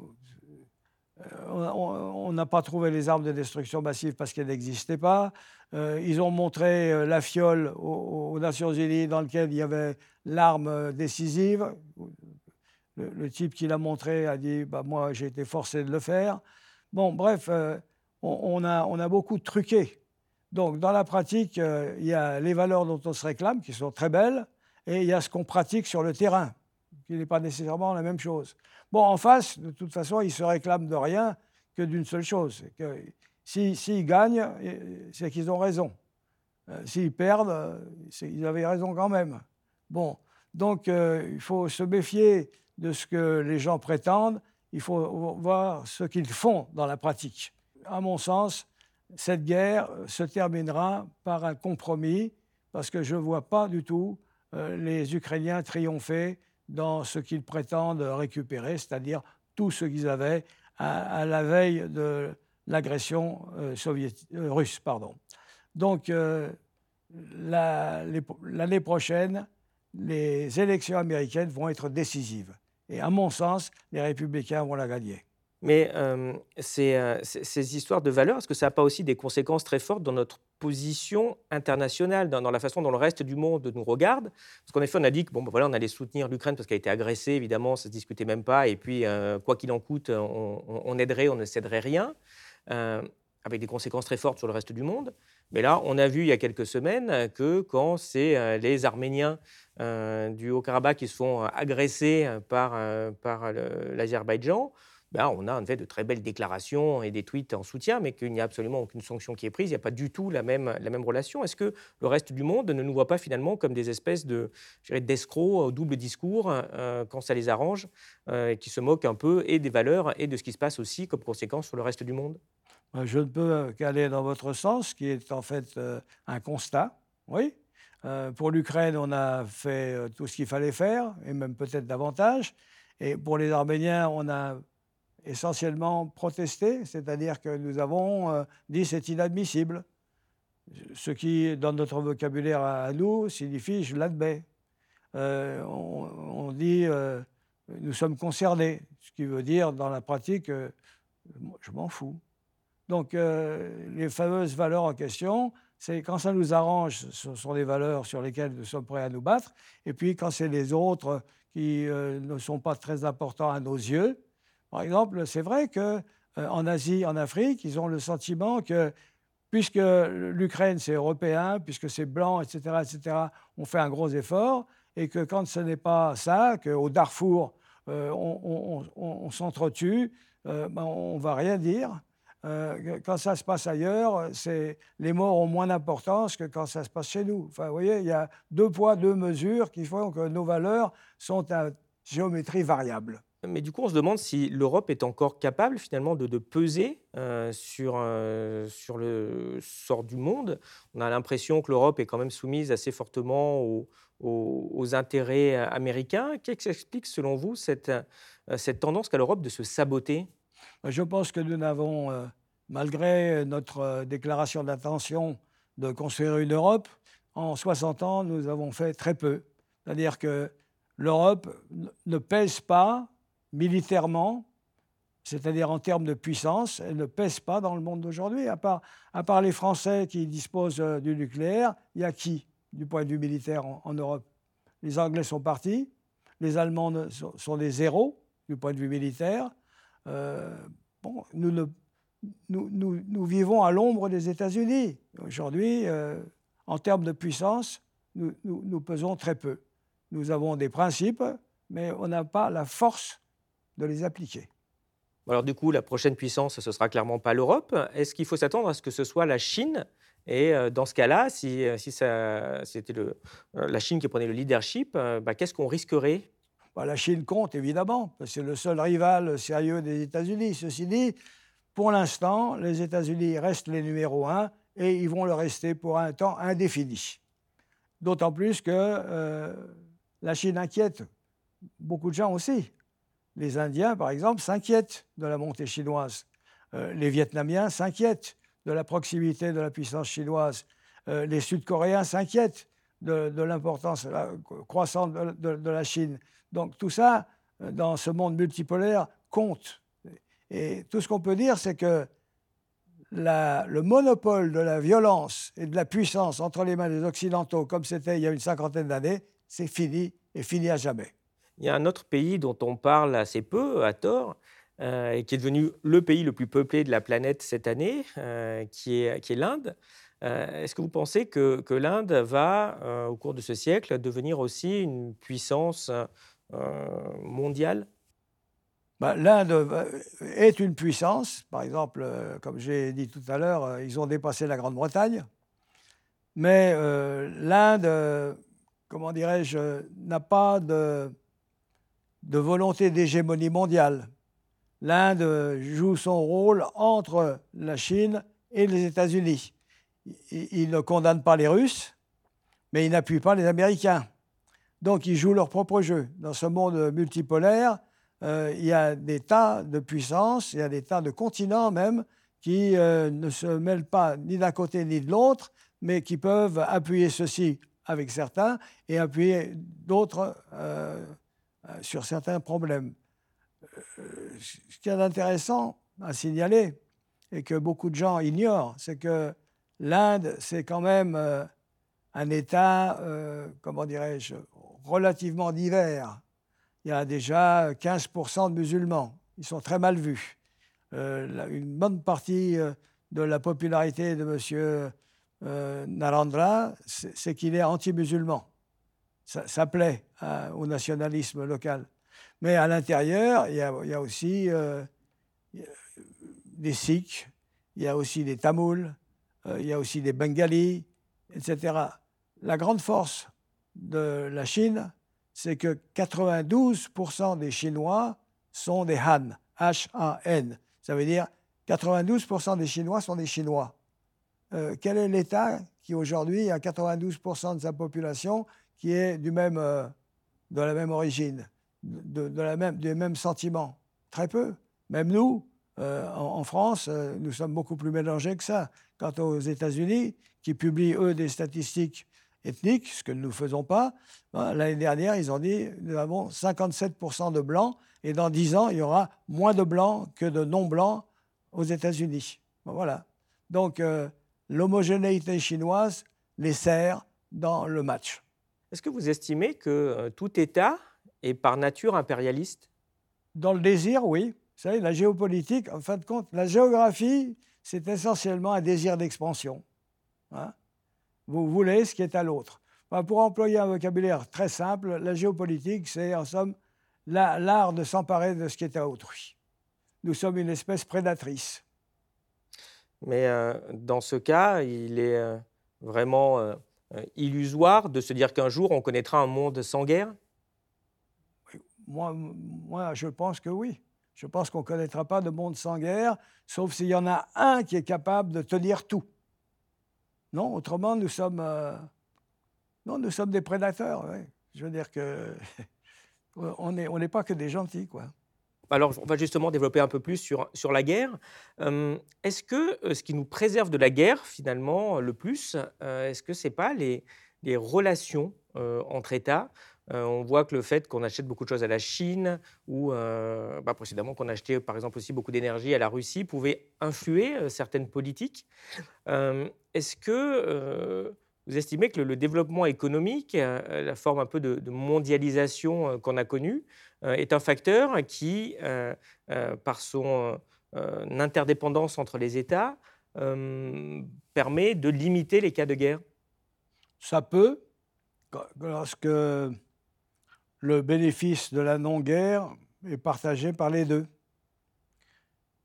euh, on n'a pas trouvé les armes de destruction massive parce qu'elles n'existaient pas. ils ont montré la fiole aux, Nations Unies dans laquelle il y avait l'arme décisive. Le, type qui l'a montré a dit bah, Moi, j'ai été forcé de le faire. Bon, bref, on a beaucoup truqué donc, dans la pratique, euh, il y a les valeurs dont on se réclame, qui sont très belles, et il y a ce qu'on pratique sur le terrain, qui n'est pas nécessairement la même chose. Bon, en face, de toute façon, ils se réclament de rien que d'une seule chose. S'ils si, gagnent, c'est qu'ils ont raison. Euh, s'ils perdent, euh, ils avaient raison quand même. Bon, donc il faut se méfier de ce que les gens prétendent, il faut voir ce qu'ils font dans la pratique. À mon sens, cette guerre euh, se terminera par un compromis, parce que je ne vois pas du tout euh, les Ukrainiens triompher dans ce qu'ils prétendent récupérer, c'est-à-dire tout ce qu'ils avaient à, la veille de l'agression euh, russe. Pardon. Donc, l'année prochaine, les élections américaines vont être décisives. Et à mon sens, les républicains vont la gagner. Mais ces, histoires de valeurs, est-ce que ça n'a pas aussi des conséquences très fortes dans notre position internationale, dans, la façon dont le reste du monde nous regarde? Parce qu'en effet, on a dit que bon, ben voilà, on allait soutenir l'Ukraine parce qu'elle a été agressée, évidemment, ça ne se discutait même pas. Et puis, quoi qu'il en coûte, on, aiderait, on ne céderait rien, avec des conséquences très fortes sur le reste du monde. Mais là, on a vu il y a quelques semaines que quand c'est les Arméniens du Haut-Karabakh qui se font agresser par l'Azerbaïdjan, ben, on a en fait de très belles déclarations et des tweets en soutien, mais qu'il n'y a absolument aucune sanction qui est prise. Il n'y a pas du tout la même, la même relation. Est-ce que le reste du monde ne nous voit pas finalement comme des espèces de, d'escrocs au double discours euh, quand ça les arrange, euh, qui se moquent un peu et des valeurs et de ce qui se passe aussi comme conséquence sur le reste du monde? Ben, Je ne peux qu'aller dans votre sens, qui est en fait euh, un constat. Oui, pour l'Ukraine, on a fait tout ce qu'il fallait faire, et même peut-être davantage. Et pour les Arméniens, on a essentiellement protesté, c'est-à-dire que nous avons euh, dit c'est inadmissible. Ce qui, dans notre vocabulaire à, nous, signifie je l'admets. Euh, on, dit euh, nous sommes concernés, ce qui veut dire dans la pratique je m'en fous. Donc les fameuses valeurs en question, c'est quand ça nous arrange, ce sont des valeurs sur lesquelles nous sommes prêts à nous battre, et puis quand c'est les autres qui ne sont pas très importants à nos yeux, par exemple, c'est vrai qu'en euh, Asie, en Afrique, ils ont le sentiment que puisque l'Ukraine c'est européen, puisque c'est blanc, etc., etc., on fait un gros effort, et que quand ce n'est pas ça, qu'au Darfour euh, on, s'entretue, euh, ben, on ne va rien dire. quand ça se passe ailleurs, les morts ont moins d'importance que quand ça se passe chez nous. Enfin, vous voyez, il y a deux poids, deux mesures qui font que nos valeurs sont à géométrie variable. Mais du coup, on se demande si l'Europe est encore capable finalement de, peser euh, sur, euh, sur le sort du monde. On a l'impression que l'Europe est quand même soumise assez fortement aux, intérêts américains. Qu'est-ce qui explique, selon vous, cette, euh, cette tendance qu'a l'Europe de se saboter? Je pense que nous n'avons, malgré notre déclaration d'intention de construire une Europe, en 60 ans, nous avons fait très peu. C'est-à-dire que l'Europe ne pèse pas militairement, c'est-à-dire en termes de puissance, elle ne pèse pas dans le monde d'aujourd'hui. À part, les Français qui disposent euh, du nucléaire, il y a qui, du point de vue militaire, en, Europe? Les Anglais sont partis, les Allemands sont, des zéros du point de vue militaire. Euh, bon, nous, nous, vivons à l'ombre des États-Unis. Aujourd'hui, euh, en termes de puissance, nous, pesons très peu. Nous avons des principes, mais on n'a pas la force de les appliquer. Alors du coup, la prochaine puissance, ce sera clairement pas l'Europe. Est-ce qu'il faut s'attendre à ce que ce soit la Chine? Et euh, dans ce cas-là, si, si c'était la Chine qui prenait le leadership, bah, qu'est-ce qu'on risquerait? Bah, la Chine compte évidemment, c'est le seul rival sérieux des États-Unis. Ceci dit, pour l'instant, les États-Unis restent les numéros un et ils vont le rester pour un temps indéfini. D'autant plus que euh, la Chine inquiète beaucoup de gens aussi. Les Indiens, par exemple, s'inquiètent de la montée chinoise. Euh, les Vietnamiens s'inquiètent de la proximité de la puissance chinoise. Euh, les Sud-Coréens s'inquiètent de, l'importance croissante de, la Chine. Donc tout ça, euh, dans ce monde multipolaire, compte. Et tout ce qu'on peut dire, c'est que le monopole de la violence et de la puissance entre les mains des Occidentaux, comme c'était il y a une cinquantaine d'années, c'est fini et fini à jamais. Il y a un autre pays dont on parle assez peu, à tort, euh, et qui est devenu le pays le plus peuplé de la planète cette année, euh, qui est, l'Inde. Euh, est-ce que vous pensez que, l'Inde va, euh, au cours de ce siècle, devenir aussi une puissance mondiale? Bah, L'Inde est une puissance. Par exemple, comme j'ai dit tout à l'heure, ils ont dépassé la Grande-Bretagne. Mais l'Inde, comment dirais-je, n'a pas de, de volonté d'hégémonie mondiale. L'Inde joue son rôle entre la Chine et les États-Unis il ne condamne pas les Russes, mais il n'appuie pas les Américains. Donc ils jouent leur propre jeu. Dans ce monde multipolaire, euh, il y a des tas de puissances, il y a des tas de continents même qui euh, ne se mêlent pas ni d'un côté ni de l'autre, mais qui peuvent appuyer ceci avec certains et appuyer d'autres euh, sur certains problèmes. ce qui est intéressant à signaler et que beaucoup de gens ignorent, c'est que l'Inde, c'est quand même euh, un État, euh, comment dirais-je, relativement divers. Il y a déjà 15% de musulmans. Ils sont très mal vus. Euh, une bonne partie de la popularité de M. Narendra, c'est qu'il est anti-musulman. Ça, plaît au nationalisme local. Mais à l'intérieur, il, y a aussi des Sikhs, il y a aussi des Tamouls, euh, il y a aussi des Bengalis, etc. La grande force de la Chine, c'est que 92% des Chinois sont des Han, H-A-N. Ça veut dire 92% des Chinois sont des Chinois. Euh, quel est l'État qui aujourd'hui a 92% de sa population qui est du même, euh, de la même origine, de, la même, des mêmes sentiments Très peu. Même nous, en, France, nous sommes beaucoup plus mélangés que ça. Quant aux États-Unis, qui publient, eux, des statistiques ethniques, ce que nous ne faisons pas, ben, l'année dernière, ils ont dit nous avons 57% de blancs et dans 10 ans, il y aura moins de blancs que de non-blancs aux États-Unis. Ben, voilà. Donc, euh, l'homogénéité chinoise les sert dans le match. Est-ce que vous estimez que euh, tout État est par nature impérialiste? Dans le désir, oui. Vous savez, la géopolitique, en fin de compte, la géographie, c'est essentiellement un désir d'expansion. Hein. Vous voulez ce qui est à l'autre. pour employer un vocabulaire très simple, la géopolitique, c'est en somme l'art de s'emparer de ce qui est à autrui. Nous sommes une espèce prédatrice. Mais euh, dans ce cas, il est euh, vraiment euh, illusoire de se dire qu'un jour on connaîtra un monde sans guerre? Moi, moi, je pense que oui. Je pense qu'on ne connaîtra pas de monde sans guerre, sauf s'il y en a un qui est capable de tenir tout. Non, autrement, nous sommes, euh, non, nous sommes des prédateurs. Je veux dire que on n'est on pas que des gentils, quoi. Alors, on va justement développer un peu plus sur, sur la guerre. Euh, est-ce que euh, ce qui nous préserve de la guerre, finalement, le plus, est-ce que ce n'est pas les, relations entre États? Euh, on voit que le fait qu'on achète beaucoup de choses à la Chine ou euh, bah, précédemment qu'on achetait par exemple aussi beaucoup d'énergie à la Russie pouvait influer euh, certaines politiques. Est-ce que vous estimez que le, développement économique, la forme un peu de, mondialisation qu'on a connue, est un facteur qui, par son interdépendance entre les États, permet de limiter les cas de guerre Ça peut, lorsque le bénéfice de la non-guerre est partagé par les deux.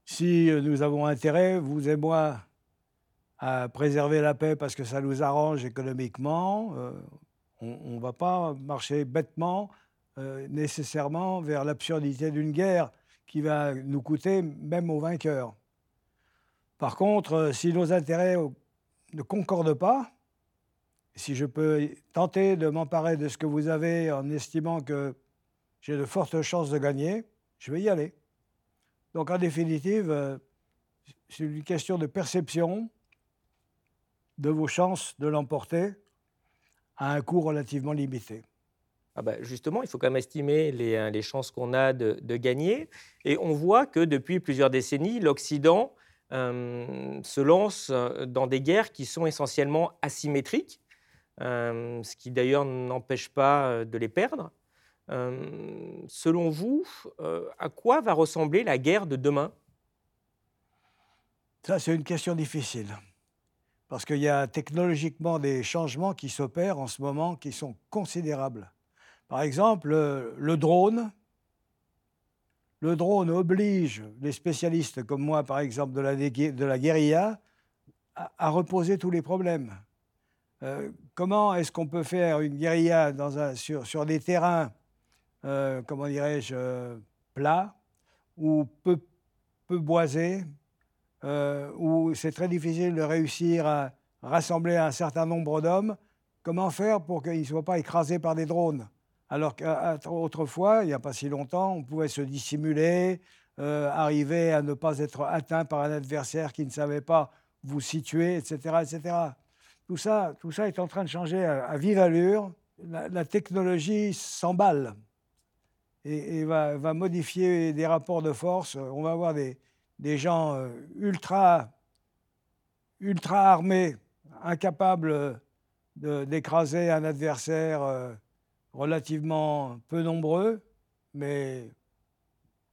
Si nous avons intérêt, vous et moi, à préserver la paix parce que ça nous arrange économiquement, euh, on ne va pas marcher bêtement euh, nécessairement vers l'absurdité d'une guerre qui va nous coûter même aux vainqueurs. Par contre, euh, si nos intérêts ne concordent pas, si je peux tenter de m'emparer de ce que vous avez en estimant que j'ai de fortes chances de gagner, je vais y aller. Donc en définitive, euh, c'est une question de perception de vos chances de l'emporter à un coût relativement limité. Ah bah, justement, il faut quand même estimer les, euh, chances qu'on a de, gagner. Et on voit que depuis plusieurs décennies, l'Occident euh, se lance dans des guerres qui sont essentiellement asymétriques. Euh, ce qui d'ailleurs n'empêche pas euh, de les perdre. Euh, selon vous, à quoi va ressembler la guerre de demain? Ça, c'est une question difficile. Parce qu'il y a technologiquement des changements qui s'opèrent en ce moment qui sont considérables. Par exemple, le drone. Le drone oblige les spécialistes comme moi, par exemple, de la, de la guérilla, à reposer tous les problèmes. Euh, comment est-ce qu'on peut faire une guérilla sur, des terrains, euh, comment dirais-je, euh, plats, ou peu, boisés, où c'est très difficile de réussir à rassembler un certain nombre d'hommes? Comment faire pour qu'ils ne soient pas écrasés par des drones? Alors qu'autrefois, il n'y a pas si longtemps, on pouvait se dissimuler, arriver à ne pas être atteint par un adversaire qui ne savait pas vous situer, etc., etc. Tout ça, tout ça est en train de changer à, vive allure. La, technologie s'emballe et, va, modifier des rapports de force. On va avoir des, gens euh, ultra, ultra armés, incapables d'écraser un adversaire euh, relativement peu nombreux, mais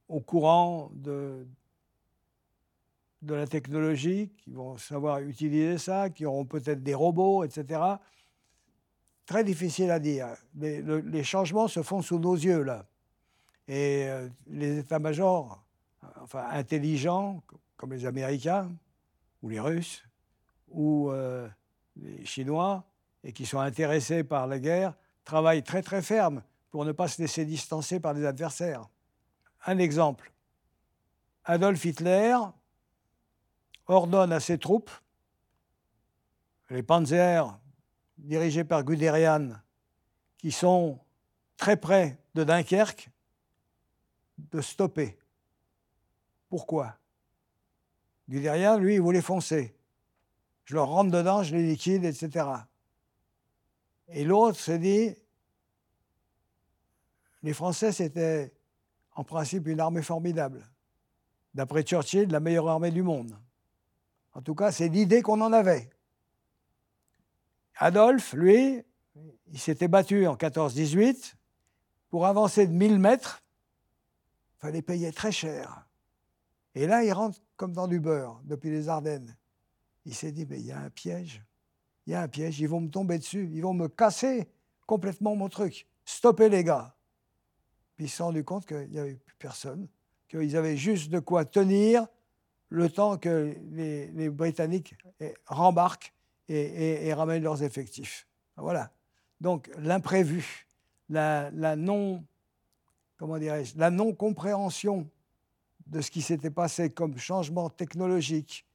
au courant de, de la technologie, qui vont savoir utiliser ça, qui auront peut-être des robots, etc. Très difficile à dire. Les, les, changements se font sous nos yeux, là. Et euh, les états-majors, enfin intelligents, comme les Américains, ou les Russes, ou euh, les Chinois, et qui sont intéressés par la guerre, travaillent très très ferme pour ne pas se laisser distancer par des adversaires. Un exemple. Adolf Hitler ordonne à ses troupes, les panzers dirigés par Guderian, qui sont très près de Dunkerque, de stopper. Pourquoi? Guderian, lui, il voulait foncer. Je leur rentre dedans, je les liquide, etc. Et l'autre s'est dit, les Français, c'était en principe une armée formidable. D'après Churchill, la meilleure armée du monde. En tout cas, c'est l'idée qu'on en avait. Adolphe, lui, il s'était battu en 14-18. Pour avancer de 1000 mètres, il fallait payer très cher. Et là, il rentre comme dans du beurre depuis les Ardennes. Il s'est dit, mais il y a un piège. Il y a un piège, ils vont me tomber dessus, ils vont me casser complètement mon truc. Stoppez les gars. Puis il s'est rendu compte qu'il n'y avait plus personne, qu'ils avaient juste de quoi tenir le temps que les, Britanniques rembarquent et, ramènent leurs effectifs. Voilà. Donc l'imprévu, la, non, comment la non compréhension de ce qui s'était passé comme changement technologique,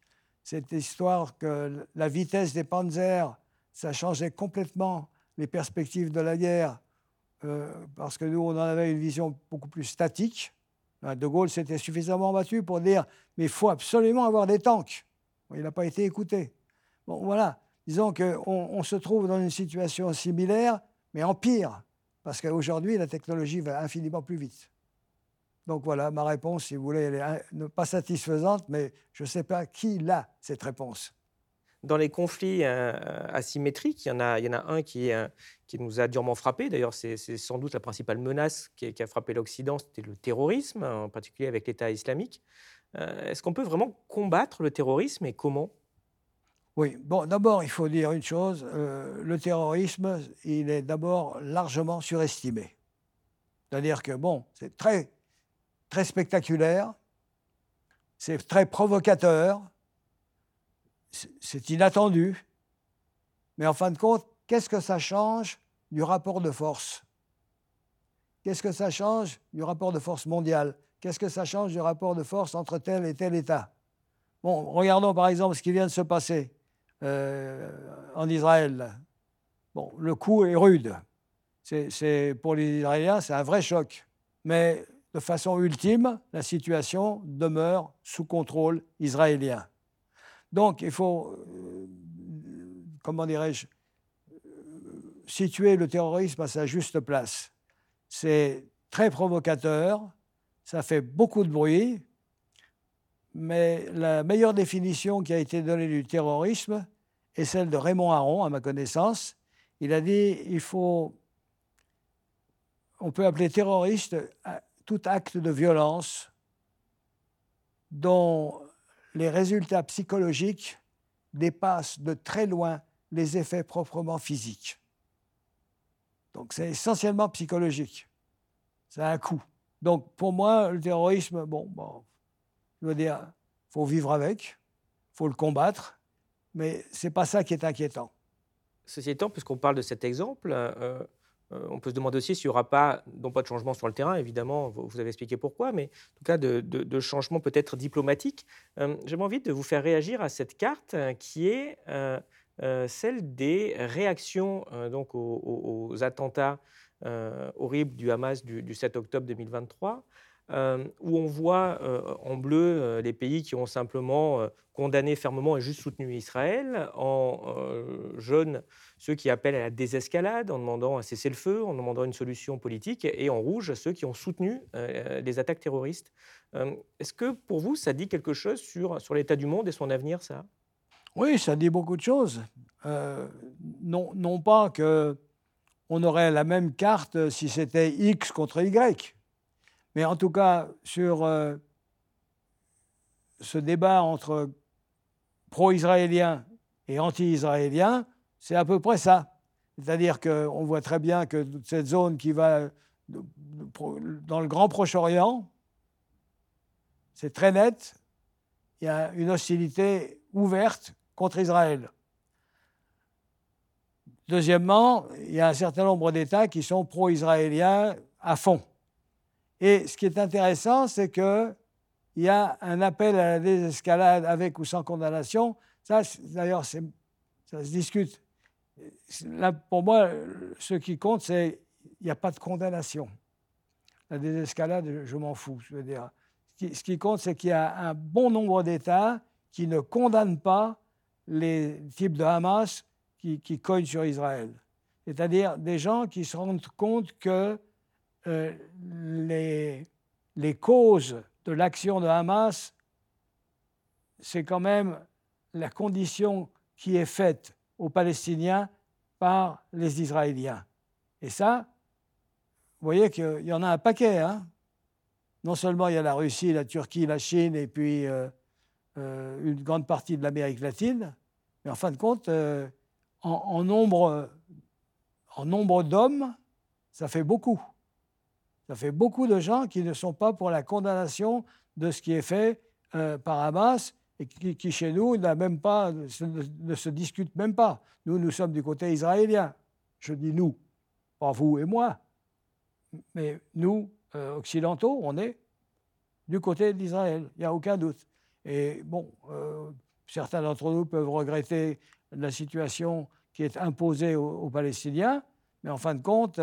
cette histoire que la vitesse des panzers, ça changeait complètement les perspectives de la guerre, euh, parce que nous, on en avait une vision beaucoup plus statique. De Gaulle s'était suffisamment battu pour dire mais il faut absolument avoir des tanks. il n'a pas été écouté. Bon, voilà. Disons qu'on on se trouve dans une situation similaire, mais en pire, parce qu'aujourd'hui, la technologie va infiniment plus vite. Donc voilà, ma réponse, si vous voulez, elle n'est pas satisfaisante, mais je ne sais pas qui l'a, cette réponse. dans les conflits asymétriques, il y, en a, il y en a un qui, qui nous a durement frappé. D'ailleurs, c'est sans doute la principale menace qui, qui a frappé l'Occident, c'était le terrorisme, en particulier avec l'État islamique. Est-ce qu'on peut vraiment combattre le terrorisme et comment? Oui, bon, d'abord, il faut dire une chose, euh, le terrorisme, il est d'abord largement surestimé. C'est-à-dire que, bon, c'est très, très spectaculaire, c'est très provocateur, c'est inattendu, mais en fin de compte, qu'est-ce que ça change du rapport de force? Qu'est-ce que ça change du rapport de force mondial Qu'est-ce que ça change du rapport de force entre tel et tel État? Bon, regardons par exemple ce qui vient de se passer. Euh, en Israël. Bon, le coup est rude. C'est, pour les Israéliens, c'est un vrai choc. Mais de façon ultime, la situation demeure sous contrôle israélien. Donc, il faut, euh, comment dirais-je, situer le terrorisme à sa juste place. C'est très provocateur, ça fait beaucoup de bruit, mais la meilleure définition qui a été donnée du terrorisme est celle de Raymond Aron, à ma connaissance. Il a dit il faut. On peut appeler terroriste tout acte de violence dont les résultats psychologiques dépassent de très loin les effets proprement physiques. Donc c'est essentiellement psychologique. Ça a un coût. Donc pour moi, le terrorisme, bon, bon je veux dire, faut vivre avec, faut le combattre, mais ce n'est pas ça qui est inquiétant. Ceci étant, puisqu'on parle de cet exemple, euh, on peut se demander aussi s'il n'y aura pas, non pas de changement sur le terrain, évidemment, vous, avez expliqué pourquoi, mais en tout cas de, changement peut-être diplomatique. Euh, envie de vous faire réagir à cette carte qui est celle des réactions donc aux, attentats horribles du Hamas du 7 octobre 2023. Euh, où on voit euh, en bleu euh, les pays qui ont simplement condamné fermement et juste soutenu Israël, en jaune ceux qui appellent à la désescalade en demandant un cessez-le-feu, en demandant une solution politique, et en rouge ceux qui ont soutenu les attaques terroristes. Est-ce que pour vous, ça dit quelque chose sur, sur l'état du monde et son avenir, ça? Oui, ça dit beaucoup de choses. non, non pas que on aurait la même carte si c'était X contre Y. Mais en tout cas, sur euh, ce débat entre pro-israéliens et anti-israéliens, c'est à peu près ça. C'est-à-dire qu'on voit très bien que cette zone qui va dans le Grand Proche-Orient, c'est très net, il y a une hostilité ouverte contre Israël. Deuxièmement, il y a un certain nombre d'États qui sont pro-israéliens à fond. Et ce qui est intéressant, c'est qu'il y a un appel à la désescalade avec ou sans condamnation. Ça, d'ailleurs, ça se discute. Pour moi, ce qui compte, c'est qu'il n'y a pas de condamnation. La désescalade, je m'en fous. Je veux dire. Ce qui, compte, c'est qu'il y a un bon nombre d'États qui ne condamnent pas les types de Hamas qui, qui cognent sur Israël. C'est-à-dire des gens qui se rendent compte que euh, les, causes de l'action de Hamas, c'est quand même la condition qui est faite aux Palestiniens par les Israéliens. Et ça, vous voyez qu'il y en a un paquet. Hein non seulement il y a la Russie, la Turquie, la Chine et puis euh, euh, une grande partie de l'Amérique latine, mais en fin de compte, en nombre d'hommes, ça fait beaucoup. Ça fait beaucoup de gens qui ne sont pas pour la condamnation de ce qui est fait euh, par Hamas et qui, chez nous, ne, se discute même pas. Nous, nous sommes du côté israélien. Je dis nous, pas vous et moi, mais nous, euh, occidentaux, on est du côté d'Israël, il n'y a aucun doute. Et bon, euh, certains d'entre nous peuvent regretter la situation qui est imposée aux, Palestiniens, mais en fin de compte,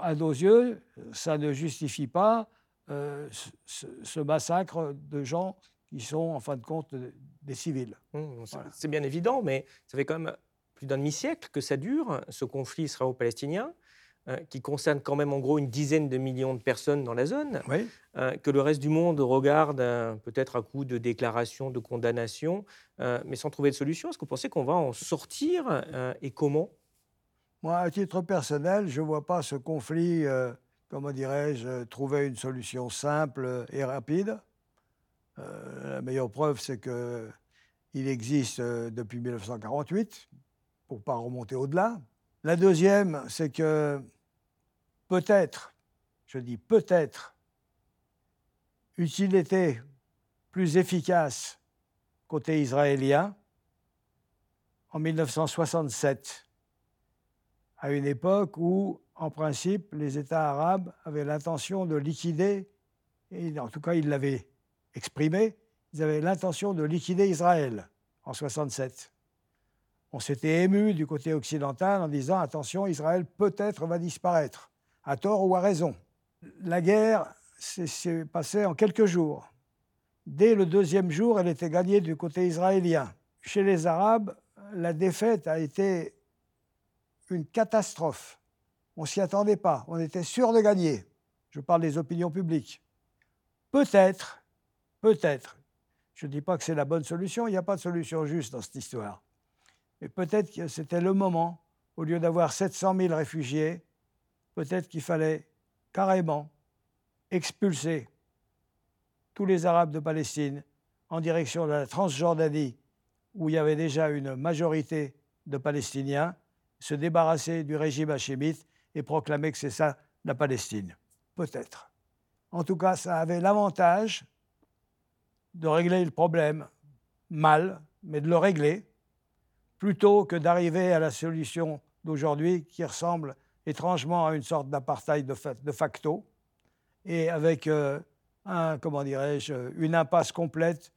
à nos yeux, ça ne justifie pas euh, ce, massacre de gens qui sont, en fin de compte, des civils. Mmh, c'est bien évident, mais ça fait quand même plus d'un demi-siècle que ça dure, ce conflit israélo-palestinien. qui concerne quand même en gros une dizaine de millions de personnes dans la zone, Oui. que le reste du monde regarde peut-être à coup de déclarations, de condamnations, mais sans trouver de solution. Est-ce que vous pensez qu'on va en sortir et comment? Moi, à titre personnel, je ne vois pas ce conflit, comment dirais-je, trouver une solution simple et rapide. la meilleure preuve, c'est qu'il existe depuis 1948, pour ne pas remonter au-delà. La deuxième, c'est que peut-être, je dis peut-être, eût-il été plus efficace côté israélien en 1967, à une époque où, en principe, les États arabes avaient l'intention de liquider, et en tout cas ils l'avaient exprimé, ils avaient l'intention de liquider Israël en 67. On s'était ému du côté occidental en disant attention, Israël peut-être va disparaître à tort ou à raison. La guerre s'est passée en quelques jours. Dès le deuxième jour, elle était gagnée du côté israélien. Chez les Arabes, la défaite a été une catastrophe. On s'y attendait pas. On était sûr de gagner. Je parle des opinions publiques. Peut-être, peut-être, je ne dis pas que c'est la bonne solution, il n'y a pas de solution juste dans cette histoire. Mais peut-être que c'était le moment, au lieu d'avoir 700 000 réfugiés, peut-être qu'il fallait carrément expulser tous les Arabes de Palestine en direction de la Transjordanie, où il y avait déjà une majorité de Palestiniens, se débarrasser du régime hachémite et proclamer que c'est ça la Palestine. Peut-être. En tout cas, ça avait l'avantage de régler le problème mal, mais de le régler, plutôt que d'arriver à la solution d'aujourd'hui qui ressemble étrangement à une sorte d'apartheid de, facto, et avec euh, une impasse complète,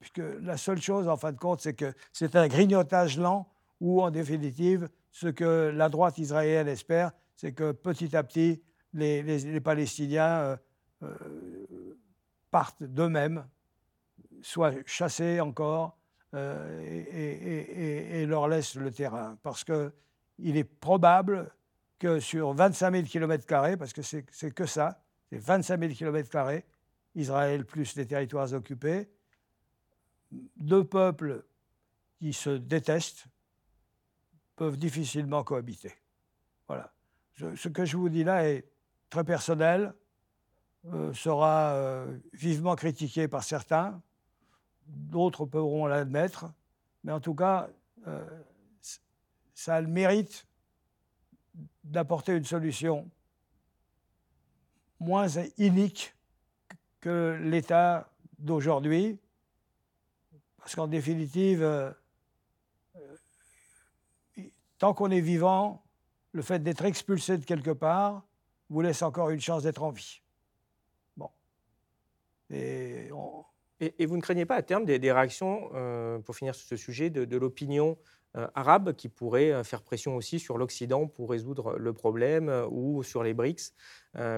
puisque la seule chose, en fin de compte, c'est que c'est un grignotage lent où, en définitive, ce que la droite israélienne espère, c'est que petit à petit, les, Palestiniens euh, euh, partent d'eux-mêmes, soient chassés encore, et, et, leur laissent le terrain. Parce qu'il est probable que sur 25 000 km, parce que c'est que ça, c'est 25 000 km, Israël plus les territoires occupés, deux peuples qui se détestent peuvent difficilement cohabiter. Voilà. ce que je vous dis là est très personnel, euh, sera euh, vivement critiqué par certains, d'autres pourront l'admettre, mais en tout cas, euh, ça a le mérite d'apporter une solution moins inique que l'État d'aujourd'hui, parce qu'en définitive, tant qu'on est vivant, le fait d'être expulsé de quelque part vous laisse encore une chance d'être en vie. Bon. Et, vous ne craignez pas à terme des, réactions, euh, pour finir sur ce sujet, de l'opinion euh, arabe qui pourrait euh, faire pression aussi sur l'Occident pour résoudre le problème euh, ou sur les BRICS.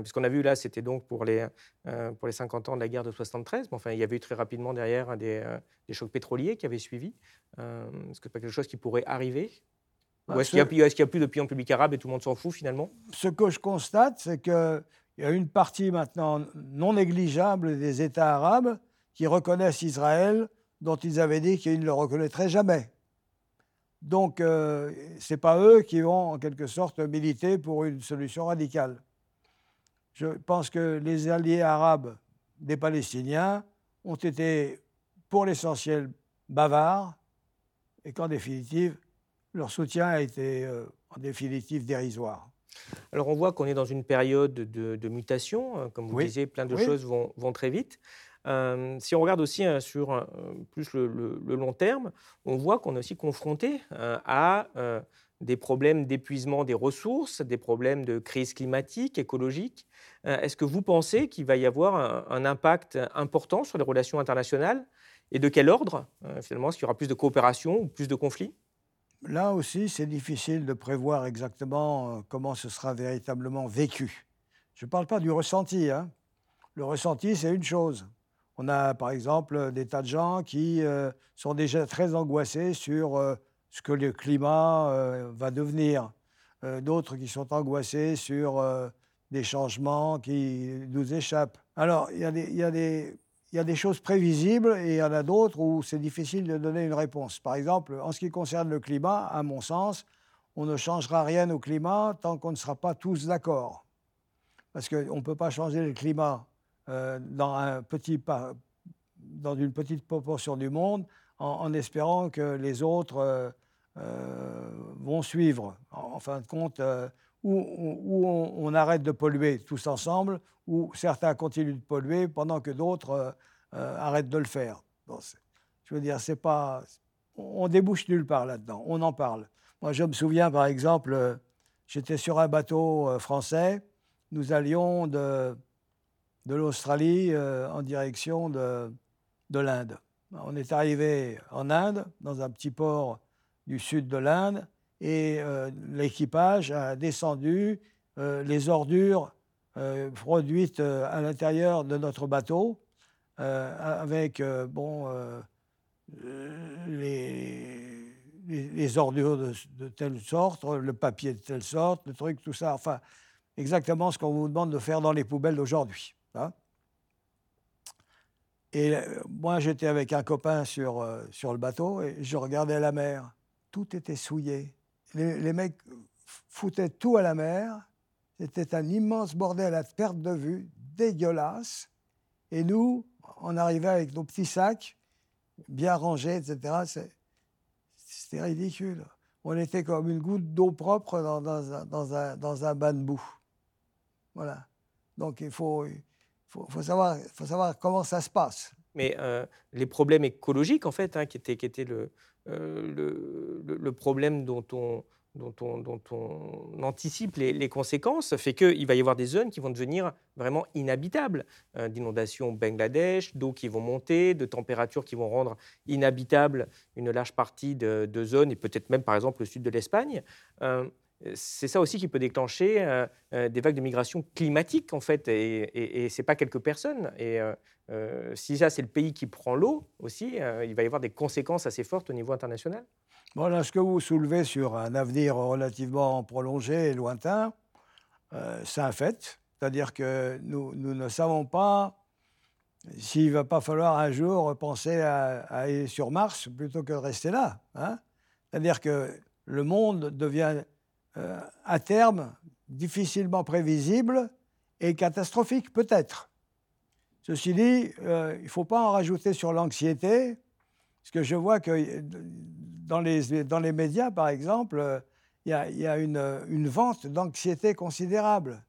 Puisqu'on a vu là, c'était donc pour les, pour les 50 ans de la guerre de 73. Mais enfin, il y avait eu très rapidement derrière des, des chocs pétroliers qui avaient suivi. Est-ce que c'est pas quelque chose qui pourrait arriver? Ou est-ce qu'il n'y a, a, plus d'opinion publique arabe et tout le monde s'en fout finalement? Ce que je constate, c'est qu'il y a une partie maintenant non négligeable des États arabes qui reconnaissent Israël, dont ils avaient dit qu'ils ne le reconnaîtraient jamais. Donc, euh, ce n'est pas eux qui vont, en quelque sorte, militer pour une solution radicale. Je pense que les alliés arabes des Palestiniens ont été, pour l'essentiel, bavards et qu'en définitive, leur soutien a été, euh, en définitive, dérisoire. Alors, on voit qu'on est dans une période de, mutation. Hein, comme vous disiez, plein de choses vont, vont, très vite. Euh, si on regarde aussi hein, sur euh, plus le, long terme, on voit qu'on est aussi confronté à des problèmes d'épuisement des ressources, des problèmes de crise climatique, écologique. Est-ce que vous pensez qu'il va y avoir un, impact important sur les relations internationales? Et de quel ordre finalement Est-ce qu'il y aura plus de coopération ou plus de conflits? Là aussi, c'est difficile de prévoir exactement comment ce sera véritablement vécu. Je ne parle pas du ressenti. Hein. Le ressenti, c'est une chose. On a par exemple des tas de gens qui euh, sont déjà très angoissés sur euh, ce que le climat euh, va devenir. d'autres qui sont angoissés sur des changements qui nous échappent. Alors, il y, y a des, il y a des choses prévisibles et il y en a d'autres où c'est difficile de donner une réponse. Par exemple, en ce qui concerne le climat, à mon sens, on ne changera rien au climat tant qu'on ne sera pas tous d'accord. Parce qu'on ne peut pas changer le climat euh, dans, une petite proportion du monde en, espérant que les autres euh, euh, vont suivre. En, fin de compte, où, on, arrête de polluer tous ensemble, ou certains continuent de polluer pendant que d'autres arrêtent de le faire. je veux dire, c'est pas, on débouche nulle part là-dedans. On en parle. Moi, je me souviens, par exemple, j'étais sur un bateau français. Nous allions de, de l'Australie en direction de, de l'Inde. On est arrivé en Inde, dans un petit port du sud de l'Inde, et euh, l'équipage a descendu euh, les ordures euh, produites à l'intérieur de notre bateau, avec bon, les, les, ordures de, telle sorte, le papier de telle sorte, le truc, tout ça. Enfin, exactement ce qu'on vous demande de faire dans les poubelles d'aujourd'hui. Hein. Et moi, j'étais avec un copain sur, sur le bateau et je regardais la mer. Tout était souillé les, mecs foutaient tout à la mer. C'était un immense bordel à perte de vue, dégueulasse. Et nous, on arrivait avec nos petits sacs, bien rangés, etc. C'était ridicule. On était comme une goutte d'eau propre dans, dans, un, dans, un, bain de boue. Voilà. Donc il faut, faut, savoir, faut savoir comment ça se passe. Mais euh, les problèmes écologiques, en fait, hein, qui étaient, qui étaient le, euh, le, problème dont on, dont on, dont on anticipe les, conséquences fait qu'il va y avoir des zones qui vont devenir vraiment inhabitables, euh, d'inondations au Bangladesh, d'eau qui vont monter, de températures qui vont rendre inhabitable une large partie de, zones, et peut-être même par exemple le sud de l'Espagne. Euh, c'est ça aussi qui peut déclencher des vagues de migration climatique, en fait, et, ce n'est pas quelques personnes. Et euh, si ça, c'est le pays qui prend l'eau aussi, euh, il va y avoir des conséquences assez fortes au niveau international. Voilà, ce que vous soulevez sur un avenir relativement prolongé et lointain, euh, c'est un fait. C'est-à-dire que nous, ne savons pas s'il ne va pas falloir un jour penser à, aller sur Mars plutôt que de rester là. Hein. C'est-à-dire que le monde devient à terme difficilement prévisible et catastrophique peut-être. Ceci dit, euh, il ne faut pas en rajouter sur l'anxiété, parce que je vois que dans les, dans les médias, par exemple, euh, il y, a, une, vente d'anxiété considérable,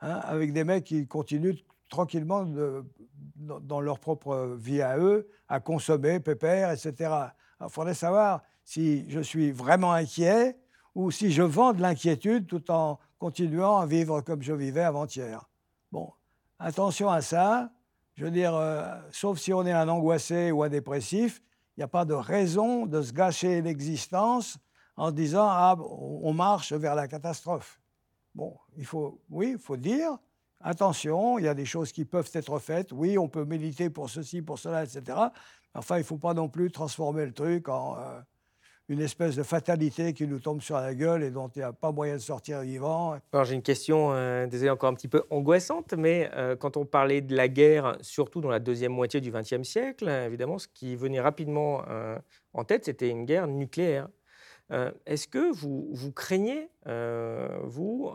hein, avec des mecs qui continuent tranquillement dans leur propre vie à eux, à consommer, pépère, etc. Il faudrait savoir si je suis vraiment inquiet ou si je vends de l'inquiétude tout en continuant à vivre comme je vivais avant-hier. Bon, attention à ça. Je veux dire, euh, sauf si on est un angoissé ou un dépressif, il n'y a pas de raison de se gâcher l'existence en disant ah on marche vers la catastrophe. Bon, il faut, oui, il faut dire attention, il y a des choses qui peuvent être faites. Oui, on peut militer pour ceci, pour cela, etc. Enfin, il ne faut pas non plus transformer le truc en euh, une espèce de fatalité qui nous tombe sur la gueule et dont il n'y a pas moyen de sortir vivant. Alors j'ai une question, euh, désolé, encore un petit peu angoissante, mais euh, quand on parlait de la guerre, surtout dans la deuxième moitié du XXe siècle, évidemment, ce qui venait rapidement euh, en tête, c'était une guerre nucléaire. Est-ce que vous, craignez, vous,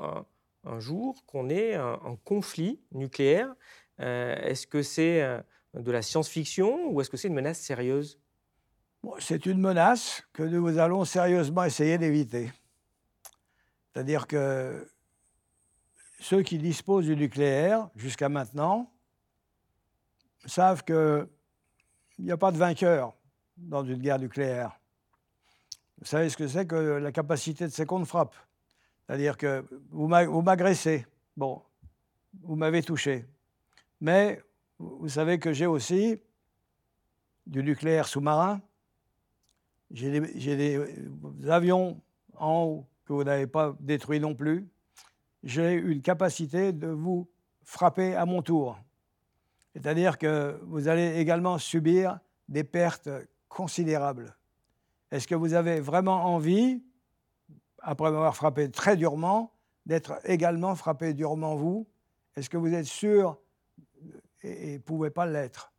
un, jour, qu'on ait un, conflit nucléaire? Est-ce que c'est de la science-fiction ou est-ce que c'est une menace sérieuse? C'est une menace que nous allons sérieusement essayer d'éviter. C'est-à-dire que ceux qui disposent du nucléaire jusqu'à maintenant savent qu'il n'y a pas de vainqueur dans une guerre nucléaire. Vous savez ce que c'est que la capacité de seconde frappe? C'est-à-dire que vous m'agressez, bon, vous m'avez touché, mais vous savez que j'ai aussi du nucléaire sous-marin, j'ai des, euh, avions en haut que vous n'avez pas détruits non plus. J'ai une capacité de vous frapper à mon tour. C'est-à-dire que vous allez également subir des pertes considérables. Est-ce que vous avez vraiment envie, après m'avoir frappé très durement, d'être également frappé durement vous? Est-ce que vous êtes sûr, et ne pouvez pas l'être,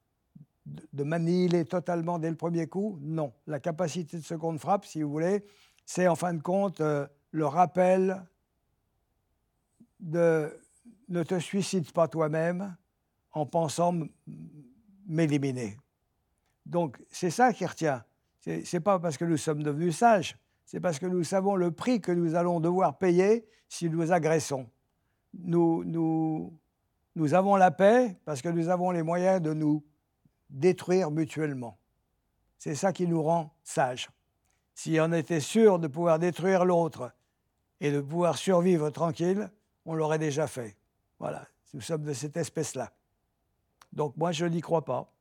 de m'annihiler totalement dès le premier coup Non. La capacité de seconde frappe, si vous voulez, c'est en fin de compte euh, le rappel de ne te suicide pas toi-même en pensant m'éliminer. Donc c'est ça qui retient. Ce n'est pas parce que nous sommes devenus sages, c'est parce que nous savons le prix que nous allons devoir payer si nous agressons. Nous, nous, nous avons la paix parce que nous avons les moyens de nous détruire mutuellement. C'est ça qui nous rend sages. Si on était sûr de pouvoir détruire l'autre et de pouvoir survivre tranquille, on l'aurait déjà fait. Voilà, nous sommes de cette espèce-là. Donc moi, je n'y crois pas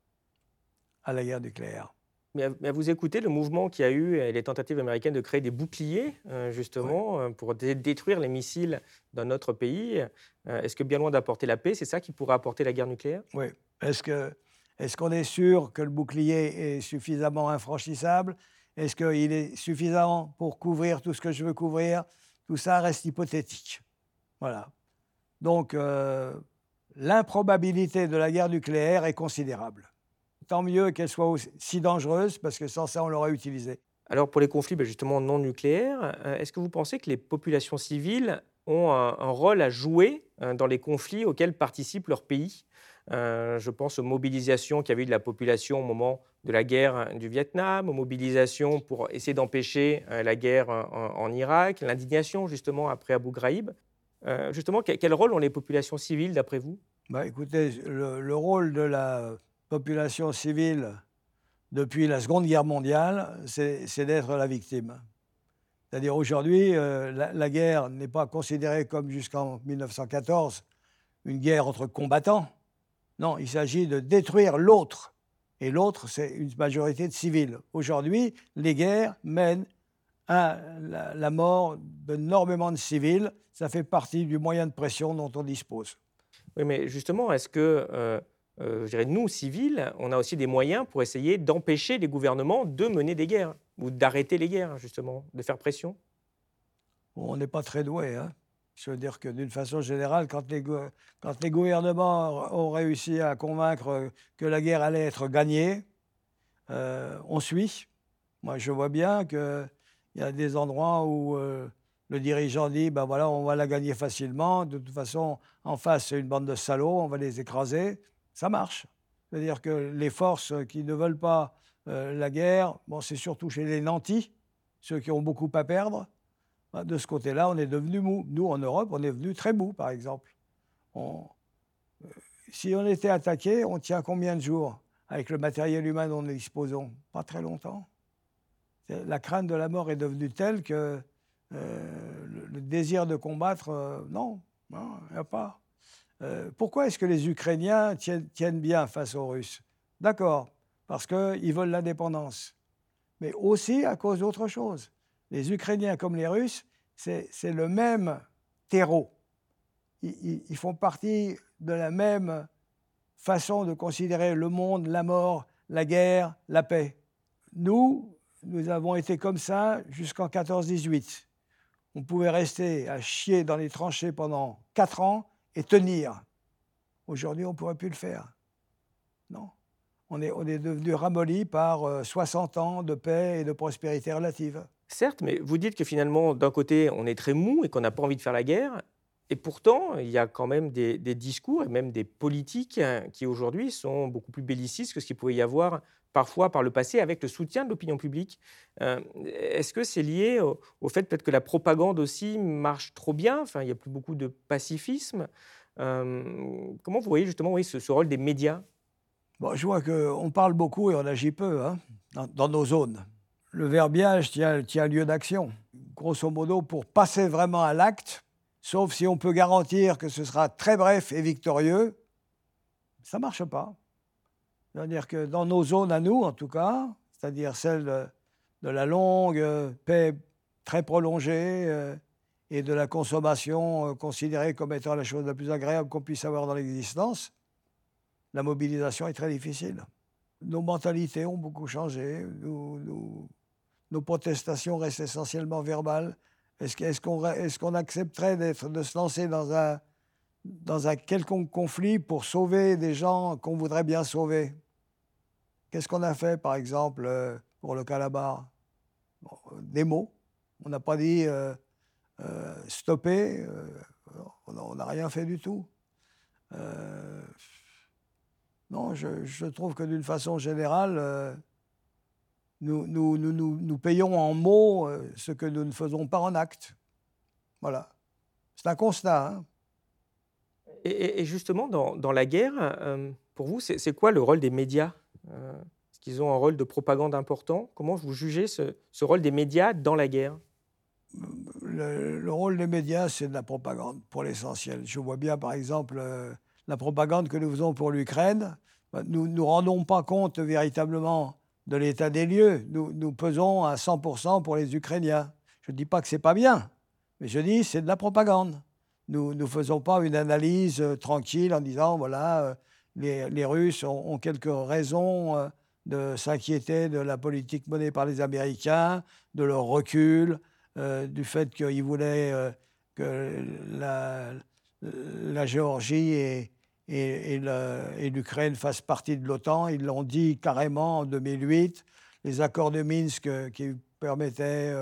à la guerre nucléaire. Mais à, vous écouter, le mouvement qui a eu les tentatives américaines de créer des boucliers, euh, justement, euh, pour détruire les missiles dans notre pays, euh, est-ce que bien loin d'apporter la paix, c'est ça qui pourrait apporter la guerre nucléaire? Oui. Est-ce que est-ce qu'on est sûr que le bouclier est suffisamment infranchissable? Est-ce qu'il est suffisant pour couvrir tout ce que je veux couvrir? Tout ça reste hypothétique. Voilà. Donc, l'improbabilité de la guerre nucléaire est considérable tant mieux qu'elle soit aussi dangereuse, parce que sans ça, on l'aurait utilisée. Alors pour les conflits ben, justement non nucléaires, euh, est-ce que vous pensez que les populations civiles ont un, rôle à jouer euh, dans les conflits auxquels participent leurs pays? Euh, Je pense aux mobilisations qu'il y avait eu de la population au moment de la guerre du Vietnam, aux mobilisations pour essayer d'empêcher la guerre en, Irak, l'indignation justement après Abu Ghraib. justement, quel, rôle ont les populations civiles d'après vous? Bah, Écoutez, le, rôle de la population civile depuis la Seconde Guerre mondiale, c'est d'être la victime. C'est-à-dire aujourd'hui, euh, la, guerre n'est pas considérée comme jusqu'en 1914 une guerre entre combattants. Non, il s'agit de détruire l'autre. Et l'autre, c'est une majorité de civils. Aujourd'hui, les guerres mènent à la, mort d'énormément de civils. Ça fait partie du moyen de pression dont on dispose. Oui, mais justement, est-ce que euh, euh, je dirais, nous, civils, on a aussi des moyens pour essayer d'empêcher les gouvernements de mener des guerres ou d'arrêter les guerres, justement, de faire pression? On n'est pas très doué. Hein je veux dire que d'une façon générale, quand les, quand les gouvernements ont réussi à convaincre que la guerre allait être gagnée, euh, on suit. Moi, je vois bien qu'il y a des endroits où euh, le dirigeant dit ben voilà, on va la gagner facilement. De toute façon, en face, c'est une bande de salauds, on va les écraser ça marche. C'est-à-dire que les forces qui ne veulent pas euh, la guerre, bon, c'est surtout chez les nantis, ceux qui ont beaucoup à perdre. Bah, de ce côté-là, on est devenu mou. Nous, en Europe, on est venu très mou, par exemple. Euh, si on était attaqué, on tient combien de jours avec le matériel humain dont nous disposons? Pas très longtemps. La crainte de la mort est devenue telle que euh, le, désir de combattre, non, il n'y a pas. Euh, pourquoi est-ce que les Ukrainiens tiennent, bien face aux Russes? D'accord, parce qu'ils veulent l'indépendance. Mais aussi à cause d'autre chose. Les Ukrainiens comme les Russes, c'est le même terreau. Ils, font partie de la même façon de considérer le monde, la mort, la guerre, la paix. Nous, nous avons été comme ça jusqu'en 14-18. On pouvait rester à chier dans les tranchées pendant quatre ans et tenir. Aujourd'hui, on ne pourrait plus le faire. Non. On est, on est devenu ramolli par 60 euh, ans de paix et de prospérité relative. Certes, mais vous dites que finalement, d'un côté, on est très mou et qu'on n'a pas envie de faire la guerre. Et pourtant, il y a quand même des, discours et même des politiques hein, qui aujourd'hui sont beaucoup plus bellicistes que ce qu'il pouvait y avoir parfois par le passé avec le soutien de l'opinion publique. Euh, est-ce que c'est lié au, fait peut-être que la propagande aussi marche trop bien? Enfin, il n'y a plus beaucoup de pacifisme. Euh, comment vous voyez justement ce, rôle des médias? Bon, Je vois qu'on parle beaucoup et on agit peu hein, dans, nos zones. Le verbiage tient, lieu d'action. Grosso modo, pour passer vraiment à l'acte, sauf si on peut garantir que ce sera très bref et victorieux, ça ne marche pas. C'est-à-dire que dans nos zones à nous, en tout cas, c'est-à-dire celle de, la longue euh, paix très prolongée euh, et de la consommation euh, considérée comme étant la chose la plus agréable qu'on puisse avoir dans l'existence, la mobilisation est très difficile. Nos mentalités ont beaucoup changé, nos protestations restent essentiellement verbales, Est-ce qu'on accepterait de se lancer dans un, quelconque conflit pour sauver des gens qu'on voudrait bien sauver? Qu'est-ce qu'on a fait, par exemple, euh, pour le Calabar? Des mots. On n'a pas dit euh, euh, stopper. on n'a rien fait du tout. non, je, trouve que d'une façon générale, nous, nous, nous, nous, payons en mots ce que nous ne faisons pas en actes. Voilà. C'est un constat. Hein. et, justement, dans, dans la guerre, pour vous, c'est quoi le rôle des médias euh, est-ce qu'ils ont un rôle de propagande important? Comment vous jugez ce, rôle des médias dans la guerre? Le, rôle des médias, c'est de la propagande pour l'essentiel. Je vois bien, par exemple, euh, la propagande que nous faisons pour l'Ukraine. Bah, nous ne nous rendons pas compte véritablement de l'état des lieux. Nous, pesons à 100% pour les Ukrainiens. Je ne dis pas que ce n'est pas bien, mais je dis c'est de la propagande. Nous ne faisons pas une analyse euh, tranquille en disant, voilà, les, Russes ont, quelques raisons euh, de s'inquiéter de la politique menée par les Américains, de leur recul, euh, du fait qu'ils voulaient euh, que la, Géorgie et, et, l'Ukraine fassent partie de l'OTAN. Ils l'ont dit carrément en 2008. Les accords de Minsk qui permettaient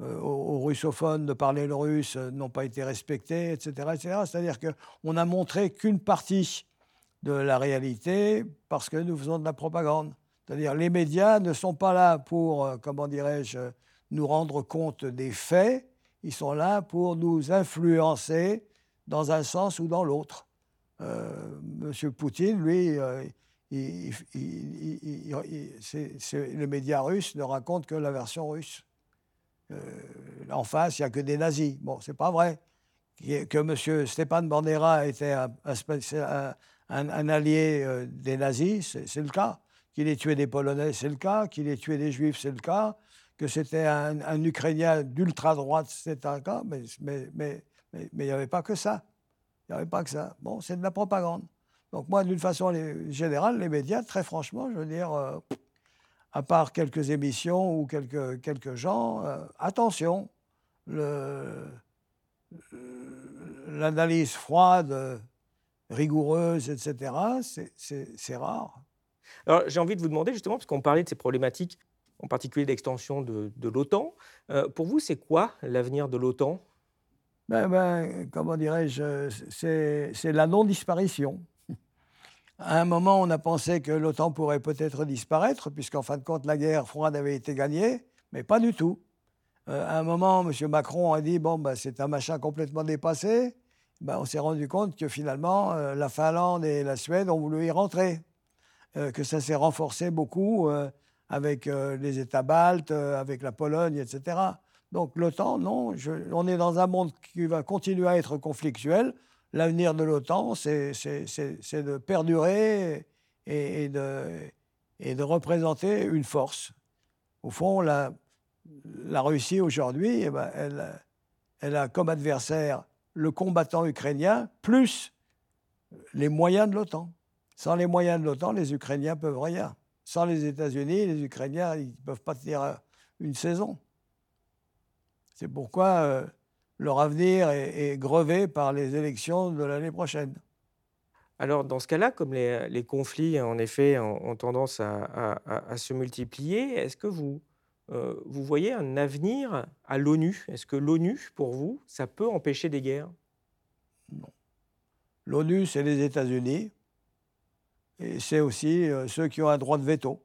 aux, russophones de parler le russe n'ont pas été respectés, etc. etc. C'est-à-dire qu'on a montré qu'une partie de la réalité parce que nous faisons de la propagande. C'est-à-dire les médias ne sont pas là pour, euh, comment dirais-je, nous rendre compte des faits, ils sont là pour nous influencer dans un sens ou dans l'autre. Euh, Monsieur Poutine, lui, euh, le média russe ne raconte que la version russe. en face, il n'y a que des nazis. Bon, c'est pas vrai. Que M. Stépan Bandera était un, allié euh, des nazis, c'est le cas. Qu'il ait tué des Polonais, c'est le cas. Qu'il ait tué des Juifs, c'est le cas. Que c'était un, Ukrainien d'ultra-droite, c'est un cas. Mais il n'y avait pas que ça. Il n'y avait pas que ça. Bon, c'est de la propagande. Donc moi, d'une façon générale, les médias, très franchement, je veux dire, euh, à part quelques émissions ou quelques, quelques gens, euh, attention, l'analyse froide rigoureuse, etc., c'est rare. Alors j'ai envie de vous demander justement, parce qu'on parlait de ces problématiques, en particulier d'extension de, de l'OTAN, euh, pour vous, c'est quoi l'avenir de l'OTAN? Ben, ben, Comment dirais-je C'est la non-disparition. À un moment, on a pensé que l'OTAN pourrait peut-être disparaître, puisqu'en fin de compte, la guerre froide avait été gagnée, mais pas du tout. Euh, à un moment, M. Macron a dit, bon, ben, c'est un machin complètement dépassé. Ben, on s'est rendu compte que finalement, euh, la Finlande et la Suède ont voulu y rentrer, euh, que ça s'est renforcé beaucoup avec les États baltes, avec la Pologne, etc. Donc l'OTAN, non, on est dans un monde qui va continuer à être conflictuel. L'avenir de l'OTAN, c'est de perdurer et, de, représenter une force. Au fond, la, Russie aujourd'hui, eh ben, elle, a comme adversaire le combattant ukrainien plus les moyens de l'OTAN. Sans les moyens de l'OTAN, les Ukrainiens peuvent rien. Sans les États-Unis, les Ukrainiens ne peuvent pas tenir une saison. C'est pourquoi euh, leur avenir est, grevé par les élections de l'année prochaine. Alors, dans ce cas-là, comme les, conflits, en effet, ont, tendance à, se multiplier, est-ce que vous, euh, vous voyez un avenir à l'ONU? Est-ce que l'ONU, pour vous, ça peut empêcher des guerres? Non. L'ONU, c'est les États-Unis et c'est aussi euh, ceux qui ont un droit de veto.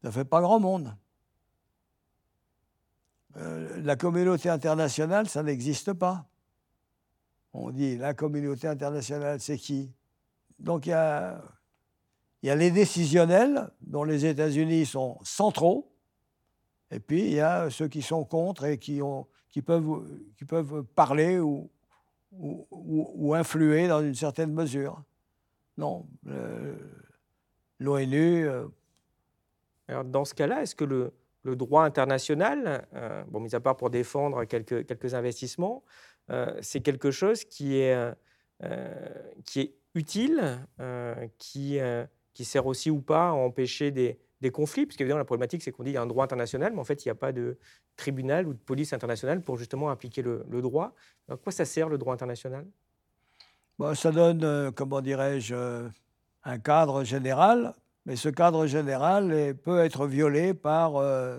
Ça ne fait pas grand monde. Euh, la communauté internationale, ça n'existe pas. On dit la communauté internationale, c'est qui? Donc il y a les décisionnels, dont les États-Unis sont centraux, et puis il y a ceux qui sont contre et qui, peuvent, parler ou, influer dans une certaine mesure. Non, l'ONU. Euh, dans ce cas-là, est-ce que le, le, droit international, euh, bon, mis à part pour défendre quelques, quelques investissements, euh, c'est quelque chose qui est, qui est utile, qui qui sert aussi ou pas à empêcher des, des conflits, puisque évidemment la problématique c'est qu'on dit qu'il y a un droit international, mais en fait il n'y a pas de tribunal ou de police internationale pour justement appliquer le, droit. À quoi ça sert le droit international? Bon, Ça donne, euh, comment dirais-je, euh, un cadre général, mais ce cadre général peut être violé par euh,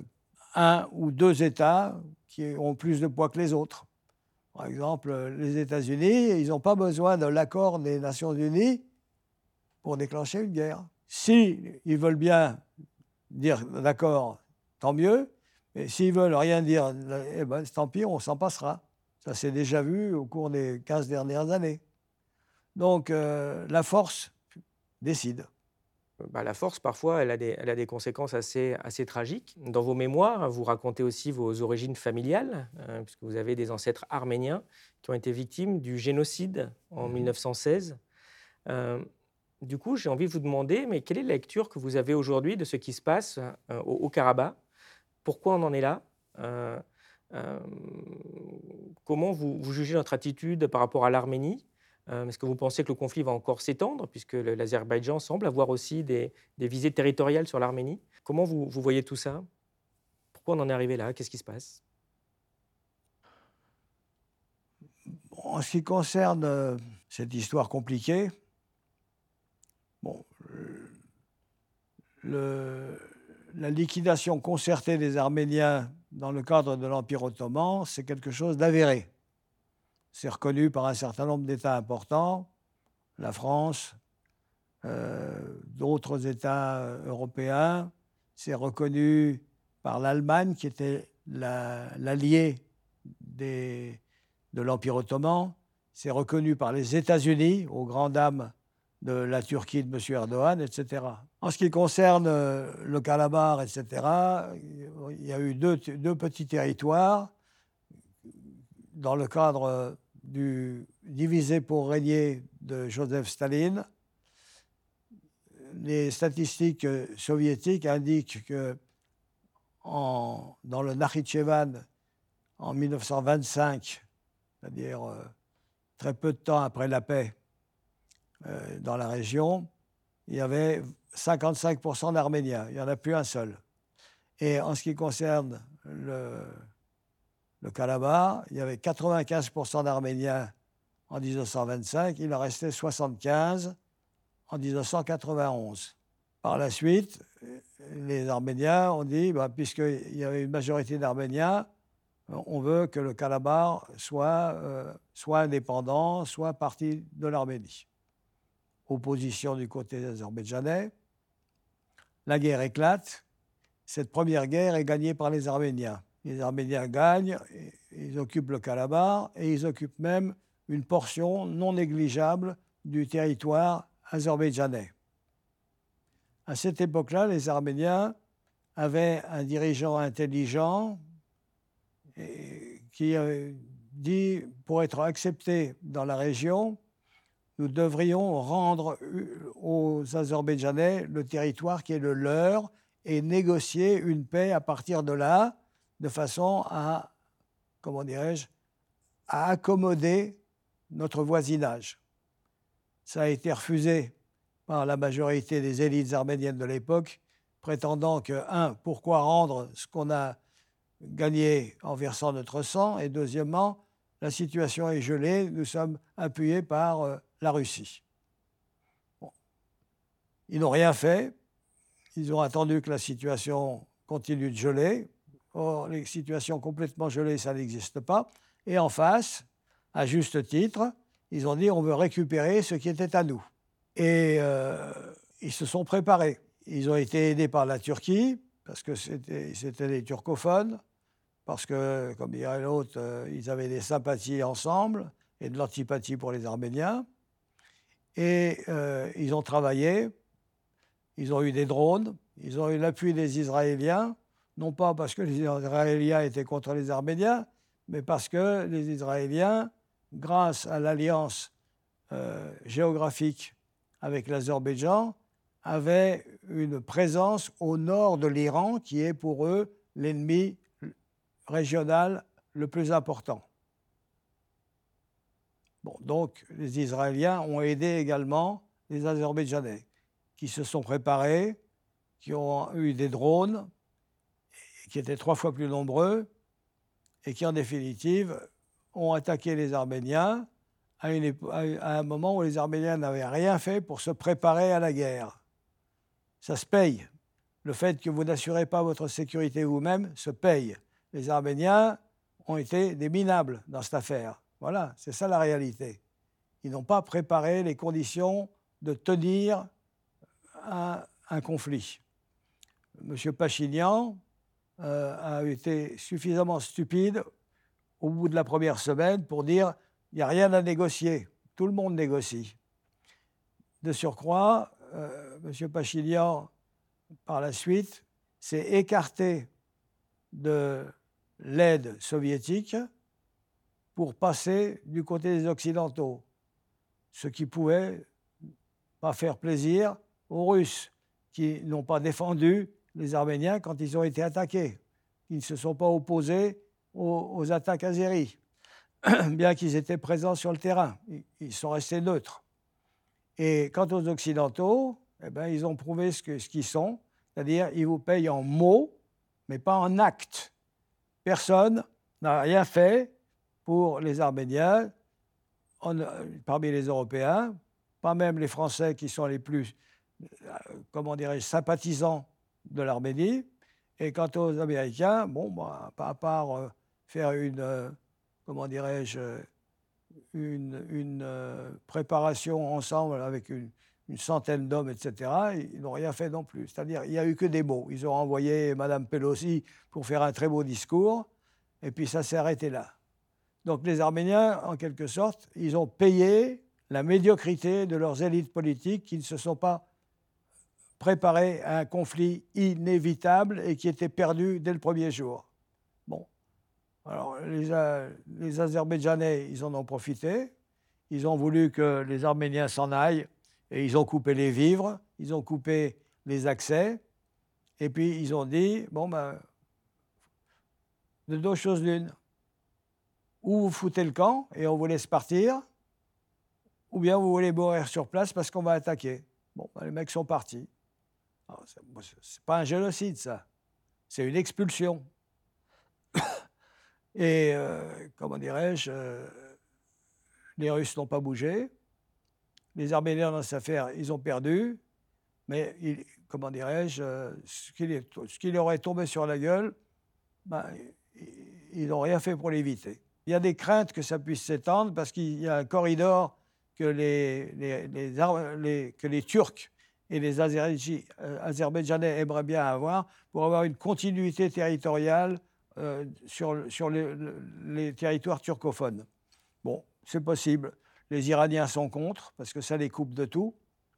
un ou deux États qui ont plus de poids que les autres. Par exemple, les États-Unis, ils n'ont pas besoin de l'accord des Nations Unies pour déclencher une guerre. Si ils veulent bien dire d'accord, tant mieux. Mais s'ils veulent rien dire, eh ben, tant pis, on s'en passera. Ça s'est déjà vu au cours des 15 dernières années. Donc euh, la force décide. Bah, la force, parfois, elle a des, elle a des conséquences assez, assez, tragiques. Dans vos mémoires, vous racontez aussi vos origines familiales, hein, puisque vous avez des ancêtres arméniens qui ont été victimes du génocide en 1916. Mmh. Du coup, j'ai envie de vous demander, mais quelle est la lecture que vous avez aujourd'hui de ce qui se passe euh, au, Karabakh? Pourquoi on en est là? Euh, euh, Comment vous, jugez notre attitude par rapport à l'Arménie? Est-ce que vous pensez que le conflit va encore s'étendre, puisque l'Azerbaïdjan semble avoir aussi des, visées territoriales sur l'Arménie? Comment vous, voyez tout ça? Pourquoi on en est arrivé là? Qu'est-ce qui se passe? En ce qui concerne cette histoire compliquée, la liquidation concertée des Arméniens dans le cadre de l'Empire ottoman, c'est quelque chose d'avéré. C'est reconnu par un certain nombre d'États importants, la France, euh, d'autres États européens. C'est reconnu par l'Allemagne, qui était l'allié de l'Empire ottoman. C'est reconnu par les États-Unis, aux grandes dames de la Turquie de M. Erdogan, etc. En ce qui concerne euh, le Calabar, etc., il y a eu deux, petits territoires dans le cadre du divisé pour régner de Joseph Staline. Les statistiques soviétiques indiquent que en, dans le Nakhichevan, en 1925, c'est-à-dire euh, très peu de temps après la paix, euh, dans la région, il y avait 55% d'Arméniens. Il n'y en a plus un seul. Et en ce qui concerne le, le Calabar, il y avait 95% d'Arméniens en 1925, il en restait 75 en 1991. Par la suite, les Arméniens ont dit, bah, puisqu'il y avait une majorité d'Arméniens, on veut que le soit, euh, soit indépendant, soit partie de l'Arménie opposition du côté des Azerbaïdjanais. La guerre éclate. Cette première guerre est gagnée par les Arméniens. Les Arméniens gagnent, ils occupent le Kalabar et ils occupent même une portion non négligeable du territoire azerbaïdjanais. À cette époque-là, les Arméniens avaient un dirigeant intelligent qui dit, pour être accepté dans la région, nous devrions rendre aux Azerbaïdjanais le territoire qui est le leur et négocier une paix à partir de là, de façon à, comment dirais-je, à accommoder notre voisinage. Ça a été refusé par la majorité des élites arméniennes de l'époque, prétendant que, un, pourquoi rendre ce qu'on a gagné en versant notre sang, et deuxièmement, la situation est gelée, nous sommes appuyés par euh, la Russie. Ils n'ont rien fait. Ils ont attendu que la situation continue de geler. Or, les situations complètement gelées, ça n'existe pas. Et en face, à juste titre, ils ont dit on veut récupérer ce qui était à nous. Et euh, ils se sont préparés. Ils ont été aidés par la Turquie, parce que c'était des turcophones, parce que, comme dirait l'autre, euh, ils avaient des sympathies ensemble et de l'antipathie pour les Arméniens. Et euh, ils ont travaillé, ils ont eu des drones, ils ont eu l'appui des Israéliens, non pas parce que les Israéliens étaient contre les Arméniens, mais parce que les Israéliens, grâce à l'alliance euh, géographique avec l'Azerbaïdjan, avaient une présence au nord de l'Iran, qui est pour eux l'ennemi régional le plus important. Donc les Israéliens ont aidé également les Azerbaïdjanais, qui se sont préparés qui ont eu des drones qui étaient trois fois plus nombreux et qui, en définitive, ont attaqué les Arméniens à, un moment où les Arméniens n'avaient rien fait pour se préparer à la guerre. Ça se paye. Le fait que vous n'assurez pas votre sécurité vous-même se paye. Les Arméniens ont été des minables dans cette affaire. Voilà, c'est ça la réalité. Ils n'ont pas préparé les conditions de tenir un, conflit. M. Pachinian euh, a été suffisamment stupide au bout de la première semaine pour dire il n'y a rien à négocier, tout le monde négocie. De surcroît, euh, M. Pachinian, par la suite, s'est écarté de l'aide soviétique pour passer du côté des Occidentaux, ce qui pouvait pas faire plaisir aux Russes qui n'ont pas défendu les Arméniens quand ils ont été attaqués. Ils ne se sont pas opposés aux, attaques azéries, bien qu'ils étaient présents sur le terrain. Ils sont restés neutres. Et quant aux Occidentaux, eh ben, ils ont prouvé ce qu'ils sont, c'est-à-dire ils vous payent en mots, mais pas en actes. Personne n'a rien fait pour les Arméniens, parmi les Européens, pas même les Français qui sont les plus, euh, comment dirais-je, sympathisants de l'Arménie. Et quant aux Américains, bon, bah, à part euh, faire une, euh, comment dirais-je, une, une euh, préparation ensemble avec une, une centaine d'hommes, etc., ils n'ont rien fait non plus. C'est-à-dire, il n'y a eu que des mots. Ils ont envoyé Mme Pelosi pour faire un très beau discours, et puis ça s'est arrêté là. Donc les Arméniens, en quelque sorte, ils ont payé la médiocrité de leurs élites politiques qui ne se sont pas préparer un conflit inévitable et qui était perdu dès le premier jour. Bon. Alors, les, les Azerbaïdjanais, ils en ont profité. Ils ont voulu que les Arméniens s'en aillent et ils ont coupé les vivres, ils ont coupé les accès. Et puis, ils ont dit bon, ben, de deux choses l'une. Ou vous foutez le camp et on vous laisse partir, ou bien vous voulez mourir sur place parce qu'on va attaquer. Bon, ben, les mecs sont partis. Ah, c'est pas un génocide, ça. C'est une expulsion. Et, euh, comment dirais-je, euh, les Russes n'ont pas bougé. Les Arméniens, dans cette affaire, ils ont perdu. Mais, comment dirais-je, euh, ce, qui leur est tombé sur la gueule, ben, ils n'ont rien fait pour l'éviter. Il y a des craintes que ça puisse s'étendre parce qu'il y a un corridor que les Turcs et les euh, Azerbaïdjanais aimeraient bien avoir pour avoir une continuité territoriale euh, sur, sur les, territoires turcophones. Bon, c'est possible. Les Iraniens sont contre parce que ça les coupe de tout.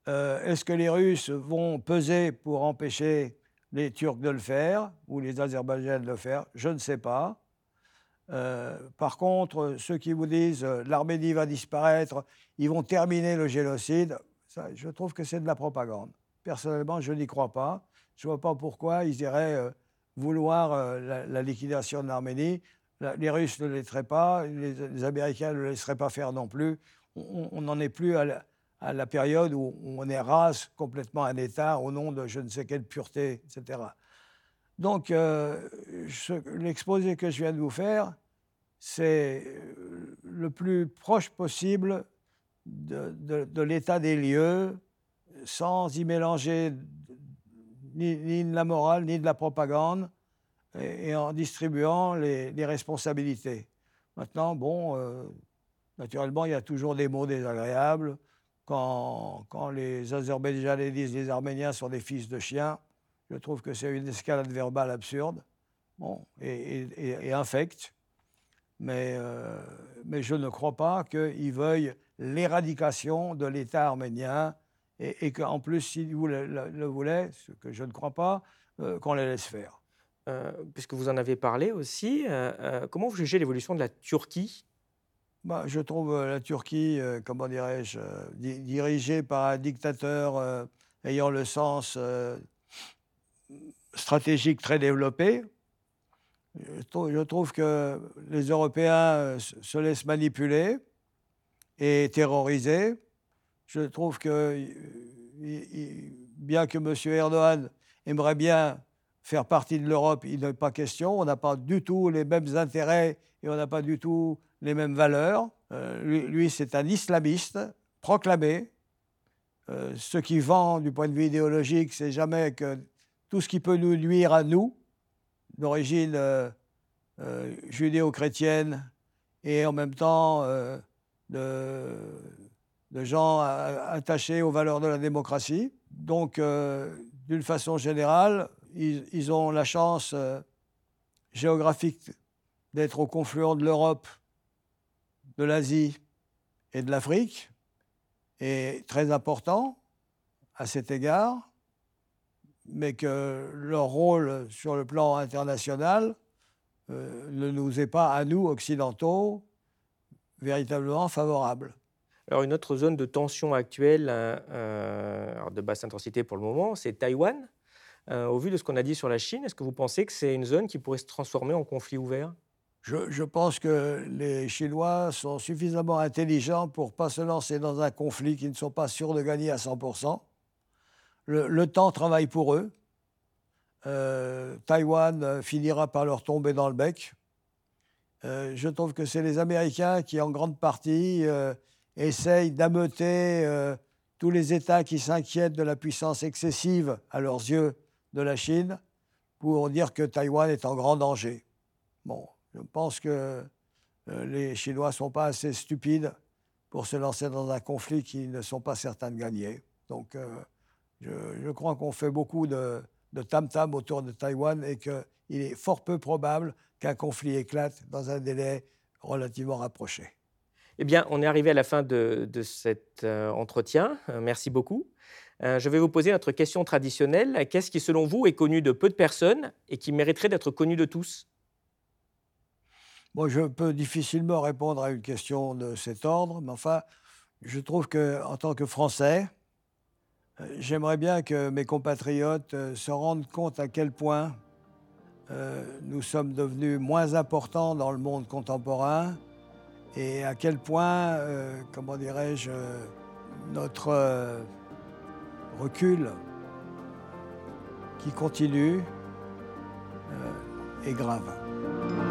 Euh, est-ce que les Russes vont peser pour empêcher les Turcs de le faire ou les Azerbaïdjanais de le faire? Je ne sais pas. par contre, ceux qui vous disent l'Arménie va disparaître, ils vont terminer le génocide, je trouve que c'est de la propagande. Personnellement, je n'y crois pas. Je ne vois pas pourquoi ils iraient euh, vouloir euh, la, liquidation de l'Arménie. les Russes ne laisseraient pas, les, Américains ne le laisseraient pas faire non plus. On n'en est plus à la, période où on érase complètement un État au nom de je ne sais quelle pureté, etc. Donc, euh, l'exposé que je viens de vous faire, c'est le plus proche possible de, l'état des lieux sans y mélanger ni, de la morale ni de la propagande et, en distribuant les, responsabilités. Maintenant, bon, euh, naturellement, il y a toujours des mots désagréables. Quand, quand les Azerbaïdjanais disent les Arméniens sont des fils de chiens, je trouve que c'est une escalade verbale absurde bon, et, et, infecte. Mais, euh, mais je ne crois pas qu'ils veuillent l'éradication de l'État arménien et, qu'en plus, s'ils le, le, voulaient, ce que je ne crois pas, euh, qu'on les laisse faire. Euh, puisque vous en avez parlé aussi, comment vous jugez l'évolution de la Turquie? Bah, Je trouve la Turquie, comment dirais-je, dirigée par un dictateur ayant le sens stratégique très développé. Je trouve que les Européens se laissent manipuler et terrorisé. Je trouve que, bien que M. Erdogan aimerait bien faire partie de l'Europe, il n'est pas question. On n'a pas du tout les mêmes intérêts et on n'a pas du tout les mêmes valeurs. Euh, lui, c'est un islamiste proclamé. Euh, ce qui vend du point de vue idéologique, c'est jamais que tout ce qui peut nous nuire à nous, d'origine euh, judéo-chrétienne et en même temps de, de, gens attachés aux valeurs de la démocratie. Donc, d'une façon générale, ils, ont la chance euh, géographique d'être au confluent de l'Europe, de l'Asie et de l'Afrique, et très important à cet égard, mais que leur rôle sur le plan international euh, ne nous est pas, à nous, occidentaux, véritablement favorable. Alors une autre zone de tension actuelle, euh, de basse intensité pour le moment, c'est Taïwan. Euh, au vu de ce qu'on a dit sur la Chine, est-ce que vous pensez que c'est une zone qui pourrait se transformer en conflit ouvert? Je, pense que les Chinois sont suffisamment intelligents pour ne pas se lancer dans un conflit qu'ils ne sont pas sûrs de gagner à 100%. Le, temps travaille pour eux. Euh, Taïwan euh, finira par leur tomber dans le bec. je trouve que c'est les Américains qui, en grande partie, essayent d'ameuter tous les États qui s'inquiètent de la puissance excessive à leurs yeux de la Chine pour dire que Taïwan est en grand danger. Bon, je pense que euh, les Chinois ne sont pas assez stupides pour se lancer dans un conflit qu'ils ne sont pas certains de gagner. Donc, euh, je, crois qu'on fait beaucoup de, tam-tam autour de Taïwan et qu'il est fort peu probable qu'un conflit éclate dans un délai relativement rapproché. Eh bien, on est arrivé à la fin de, cet euh, entretien. merci beaucoup. Euh, je vais vous poser notre question traditionnelle. Qu'est-ce qui, selon vous, est connu de peu de personnes et qui mériterait d'être connu de tous? Moi, je peux difficilement répondre à une question de cet ordre, mais enfin, je trouve qu'en tant que Français, euh, j'aimerais bien que mes compatriotes euh, se rendent compte à quel point nous sommes devenus moins importants dans le monde contemporain et à quel point, comment dirais-je, notre recul qui continue euh, est grave.